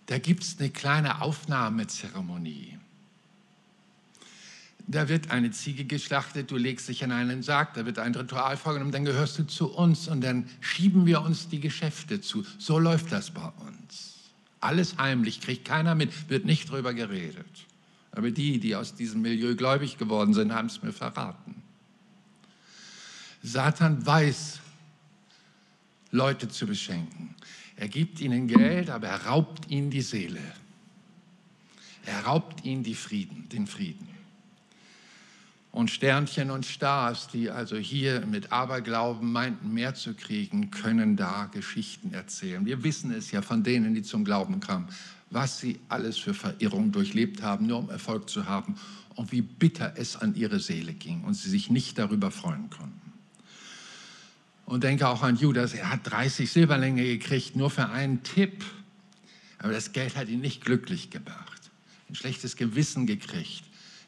Da gibt es eine kleine Aufnahmezeremonie. Da wird eine Ziege geschlachtet, du legst dich in einen Sarg, da wird ein Ritual vorgenommen, dann gehörst du zu uns und dann schieben wir uns die Geschäfte zu. So läuft das bei uns. Alles heimlich, kriegt keiner mit, wird nicht drüber geredet. Aber die, die aus diesem Milieu gläubig geworden sind, haben es mir verraten. Satan weiß, Leute zu beschenken. Er gibt ihnen Geld, aber er raubt ihnen die Seele. Er raubt ihnen die Frieden, den Frieden und Sternchen und Stars, die also hier mit Aberglauben meinten, mehr zu kriegen, können da Geschichten erzählen. Wir wissen es ja von denen, die zum Glauben kamen, was sie alles für Verirrung durchlebt haben, nur um Erfolg zu haben und wie bitter es an ihre Seele ging und sie sich nicht darüber freuen konnten. Und denke auch an Judas, er hat 30 Silberlänge gekriegt, nur für einen Tipp. Aber das Geld hat ihn nicht glücklich gemacht. Ein schlechtes Gewissen gekriegt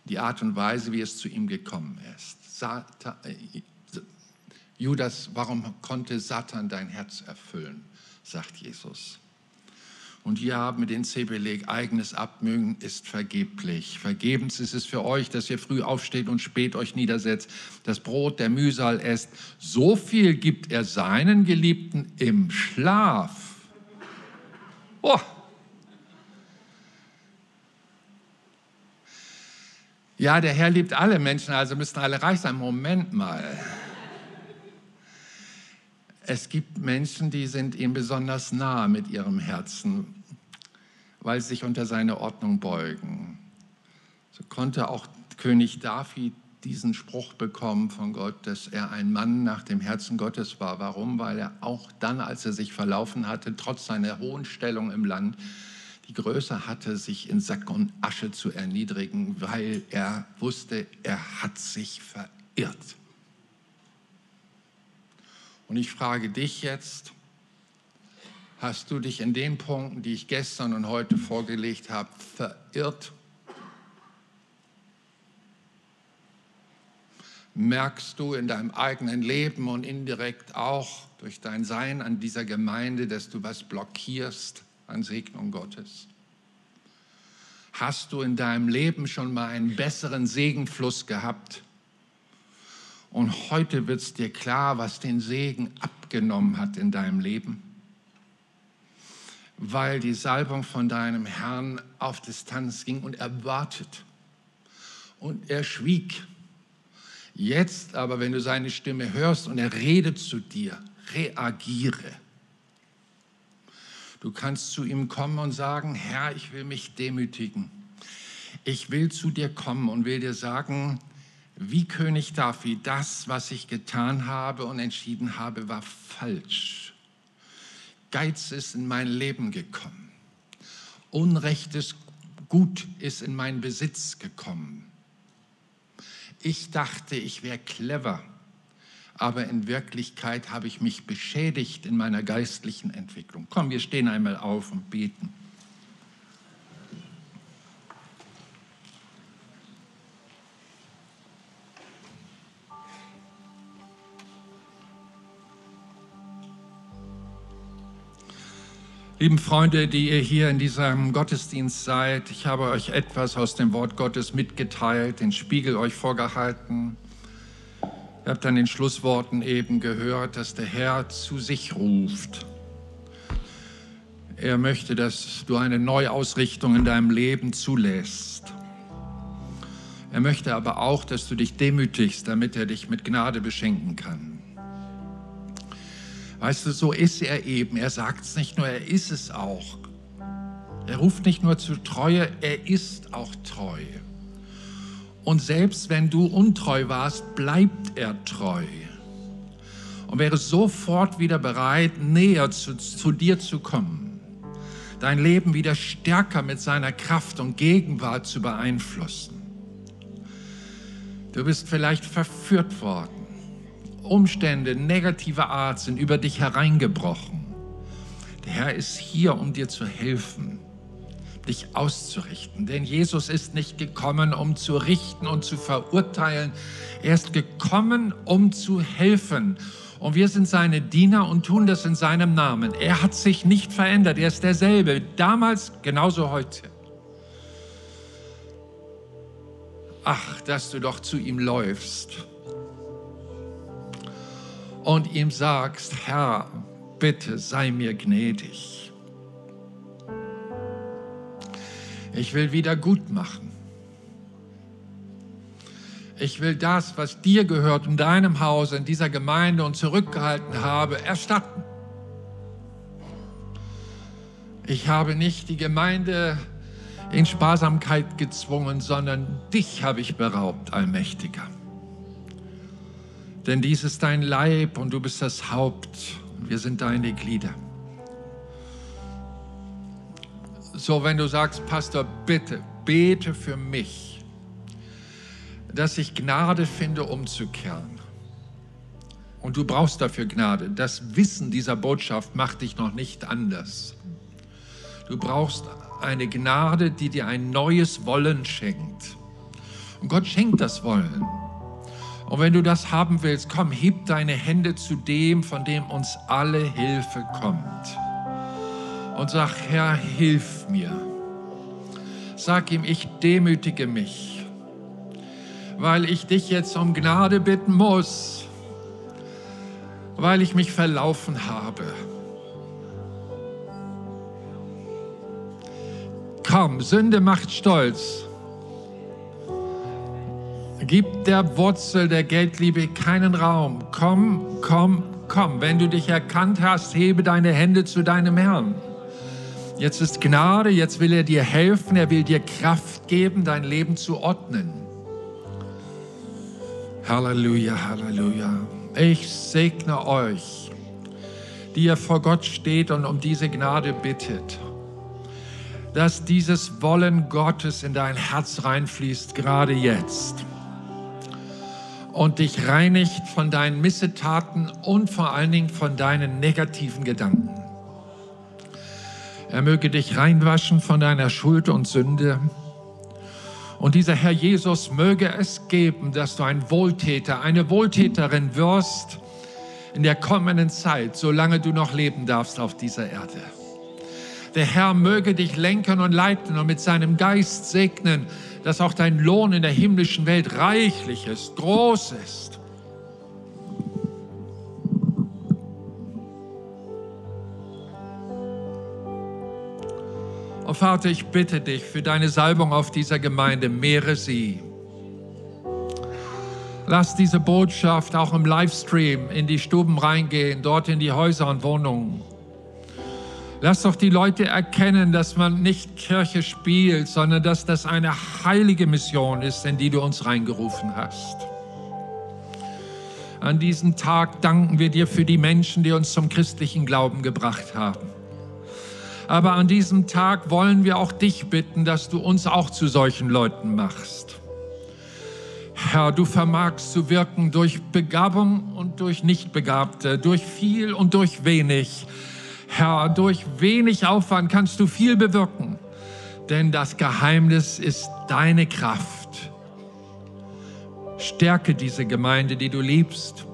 die Art und Weise, wie es zu ihm gekommen ist. Satan, äh, Judas, warum konnte Satan dein Herz erfüllen, sagt Jesus. Und hier haben wir den C-Beleg, eigenes Abmögen ist vergeblich. Vergebens ist es für euch, dass ihr früh aufsteht und spät euch niedersetzt, das Brot der Mühsal esst. So viel gibt er seinen Geliebten im Schlaf. Oh, Ja, der Herr liebt alle Menschen, also müssten alle reich sein. Moment mal. Es gibt Menschen, die sind ihm besonders nah mit ihrem Herzen, weil sie sich unter seine Ordnung beugen. So konnte auch König David diesen Spruch bekommen von Gott, dass er ein Mann nach dem Herzen Gottes war. Warum? Weil er auch dann, als er sich verlaufen hatte, trotz seiner hohen Stellung im Land, die Größe hatte, sich in Sack und Asche zu erniedrigen, weil er wusste, er hat sich verirrt. Und ich frage dich jetzt, Hast du dich in den Punkten, die ich gestern und heute vorgelegt habe, verirrt? Merkst du in deinem eigenen Leben und indirekt auch durch dein Sein an dieser Gemeinde, dass du was blockierst an Segnung Gottes? Hast du in deinem Leben schon mal einen besseren Segenfluss gehabt? Und heute wird es dir klar, was den Segen abgenommen hat in deinem Leben. Weil die Salbung von deinem Herrn auf Distanz ging und er wartet. Und er schwieg. Jetzt aber, wenn du seine Stimme hörst und er redet zu dir, reagiere. Du kannst zu ihm kommen und sagen, Herr, ich will mich demütigen. Ich will zu dir kommen und will dir sagen, wie König David, das, was ich getan habe und entschieden habe, war falsch. Geiz ist in mein Leben gekommen. Unrechtes Gut ist in meinen Besitz gekommen. Ich dachte, ich wäre clever aber in Wirklichkeit habe ich mich beschädigt in meiner geistlichen Entwicklung. Komm, wir stehen einmal auf und beten. Lieben Freunde, die ihr hier in diesem Gottesdienst seid, ich habe euch etwas aus dem Wort Gottes mitgeteilt, den Spiegel euch vorgehalten. Ihr habt an den Schlussworten eben gehört, dass der Herr zu sich ruft. Er möchte, dass du eine Neuausrichtung in deinem Leben zulässt. Er möchte aber auch, dass du dich demütigst, damit er dich mit Gnade beschenken kann. Weißt du, so ist er eben. Er sagt es nicht nur, er ist es auch. Er ruft nicht nur zu Treue, er ist auch treu. Und selbst wenn du untreu warst, bleibt er treu. Und wäre sofort wieder bereit, näher zu, zu dir zu kommen. Dein Leben wieder stärker mit seiner Kraft und Gegenwart zu beeinflussen. Du bist vielleicht verführt worden. Umstände negativer Art sind über dich hereingebrochen. Der Herr ist hier, um dir zu helfen dich auszurichten. Denn Jesus ist nicht gekommen, um zu richten und zu verurteilen. Er ist gekommen, um zu helfen. Und wir sind seine Diener und tun das in seinem Namen. Er hat sich nicht verändert. Er ist derselbe. Damals genauso heute. Ach, dass du doch zu ihm läufst und ihm sagst, Herr, bitte sei mir gnädig. Ich will wieder gut machen. Ich will das, was dir gehört in deinem Hause, in dieser Gemeinde und zurückgehalten habe, erstatten. Ich habe nicht die Gemeinde in Sparsamkeit gezwungen, sondern dich habe ich beraubt, Allmächtiger. Denn dies ist dein Leib und du bist das Haupt und wir sind deine Glieder. So, wenn du sagst, Pastor, bitte, bete für mich, dass ich Gnade finde, umzukehren. Und du brauchst dafür Gnade. Das Wissen dieser Botschaft macht dich noch nicht anders. Du brauchst eine Gnade, die dir ein neues Wollen schenkt. Und Gott schenkt das Wollen. Und wenn du das haben willst, komm, heb deine Hände zu dem, von dem uns alle Hilfe kommt und sag, Herr, hilf mir. Sag ihm, ich demütige mich, weil ich dich jetzt um Gnade bitten muss, weil ich mich verlaufen habe. Komm, Sünde macht stolz. Gib der Wurzel der Geldliebe keinen Raum. Komm, komm, komm. Wenn du dich erkannt hast, hebe deine Hände zu deinem Herrn. Jetzt ist Gnade, jetzt will er dir helfen, er will dir Kraft geben, dein Leben zu ordnen. Halleluja, Halleluja. Ich segne euch, die ihr vor Gott steht und um diese Gnade bittet, dass dieses Wollen Gottes in dein Herz reinfließt, gerade jetzt. Und dich reinigt von deinen Missetaten und vor allen Dingen von deinen negativen Gedanken. Er möge dich reinwaschen von deiner Schuld und Sünde. Und dieser Herr Jesus möge es geben, dass du ein Wohltäter, eine Wohltäterin wirst in der kommenden Zeit, solange du noch leben darfst auf dieser Erde. Der Herr möge dich lenken und leiten und mit seinem Geist segnen, dass auch dein Lohn in der himmlischen Welt reichlich ist, groß ist. Oh Vater, ich bitte dich für deine Salbung auf dieser Gemeinde, mehre sie. Lass diese Botschaft auch im Livestream in die Stuben reingehen, dort in die Häuser und Wohnungen. Lass doch die Leute erkennen, dass man nicht Kirche spielt, sondern dass das eine heilige Mission ist, in die du uns reingerufen hast. An diesem Tag danken wir dir für die Menschen, die uns zum christlichen Glauben gebracht haben. Aber an diesem Tag wollen wir auch dich bitten, dass du uns auch zu solchen Leuten machst. Herr, du vermagst zu wirken durch Begabung und durch Nichtbegabte, durch viel und durch wenig. Herr, durch wenig Aufwand kannst du viel bewirken, denn das Geheimnis ist deine Kraft. Stärke diese Gemeinde, die du liebst.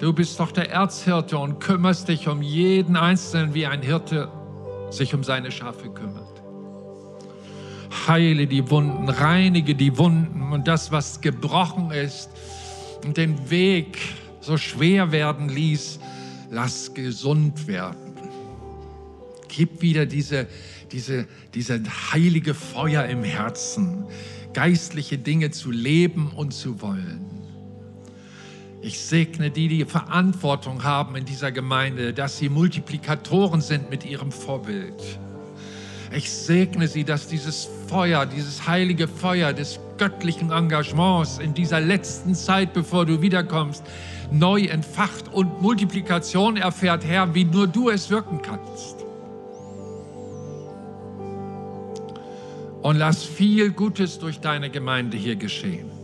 Du bist doch der Erzhirte und kümmerst dich um jeden Einzelnen, wie ein Hirte sich um seine Schafe kümmert. Heile die Wunden, reinige die Wunden und das, was gebrochen ist und den Weg so schwer werden ließ, lass gesund werden. Gib wieder diese, diese, diese heilige Feuer im Herzen, geistliche Dinge zu leben und zu wollen. Ich segne die, die Verantwortung haben in dieser Gemeinde, dass sie Multiplikatoren sind mit ihrem Vorbild. Ich segne sie, dass dieses Feuer, dieses heilige Feuer des göttlichen Engagements in dieser letzten Zeit, bevor du wiederkommst, neu entfacht und Multiplikation erfährt, Herr, wie nur du es wirken kannst. Und lass viel Gutes durch deine Gemeinde hier geschehen.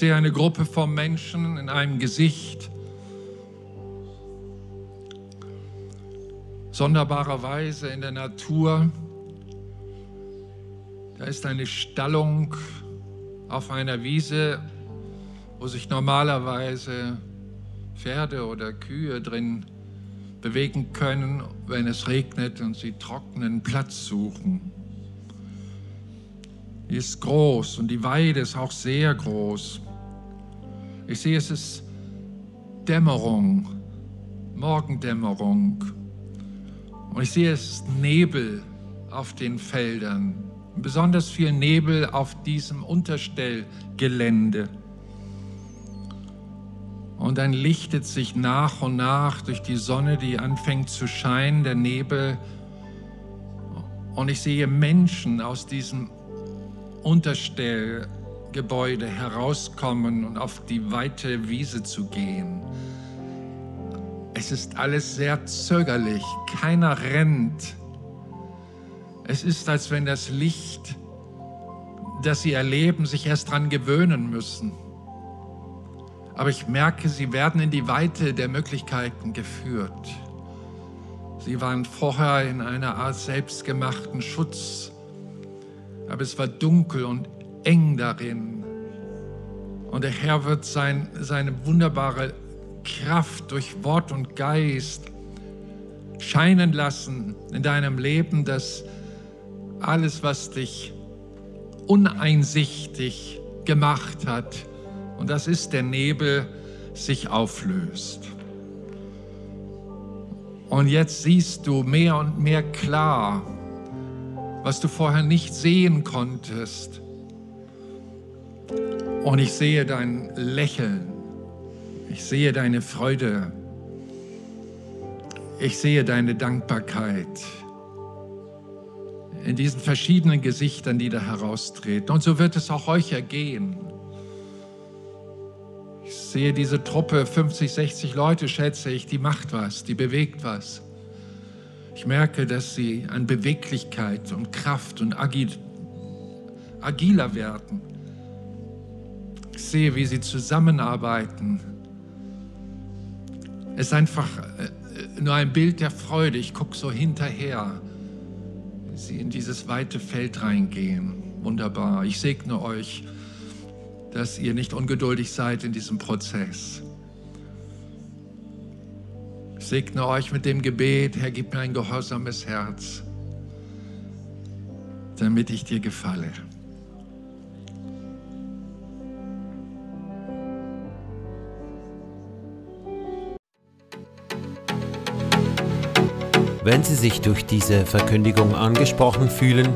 Sehe eine Gruppe von Menschen in einem Gesicht. Sonderbarerweise in der Natur. Da ist eine Stallung auf einer Wiese, wo sich normalerweise Pferde oder Kühe drin bewegen können, wenn es regnet und sie trockenen Platz suchen. Die ist groß und die Weide ist auch sehr groß. Ich sehe, es ist Dämmerung, Morgendämmerung. Und ich sehe, es ist Nebel auf den Feldern. Besonders viel Nebel auf diesem Unterstellgelände. Und dann lichtet sich nach und nach durch die Sonne, die anfängt zu scheinen, der Nebel. Und ich sehe Menschen aus diesem Unterstell Gebäude herauskommen und auf die weite Wiese zu gehen. Es ist alles sehr zögerlich, keiner rennt. Es ist, als wenn das Licht, das sie erleben, sich erst daran gewöhnen müssen. Aber ich merke, sie werden in die Weite der Möglichkeiten geführt. Sie waren vorher in einer Art selbstgemachten Schutz, aber es war dunkel und eng darin. Und der Herr wird sein, seine wunderbare Kraft durch Wort und Geist scheinen lassen in deinem Leben, dass alles, was dich uneinsichtig gemacht hat, und das ist der Nebel, sich auflöst. Und jetzt siehst du mehr und mehr klar, was du vorher nicht sehen konntest. Und ich sehe dein Lächeln. Ich sehe deine Freude. Ich sehe deine Dankbarkeit in diesen verschiedenen Gesichtern, die da heraustreten. Und so wird es auch euch ergehen. Ich sehe diese Truppe, 50, 60 Leute, schätze ich, die macht was, die bewegt was. Ich merke, dass sie an Beweglichkeit und Kraft und agil, agiler werden. Ich sehe, wie sie zusammenarbeiten. Es ist einfach äh, nur ein Bild der Freude. Ich gucke so hinterher sie in dieses weite Feld reingehen. Wunderbar. Ich segne euch, dass ihr nicht ungeduldig seid in diesem Prozess. Ich segne euch mit dem Gebet, Herr, gib mir ein gehorsames Herz, damit ich dir gefalle. Wenn Sie sich durch diese Verkündigung angesprochen fühlen,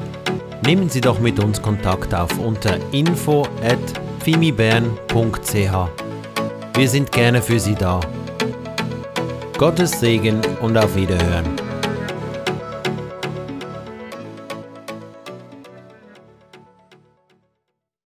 nehmen Sie doch mit uns Kontakt auf unter info@fimibern.ch. Wir sind gerne für Sie da. Gottes Segen und auf Wiederhören.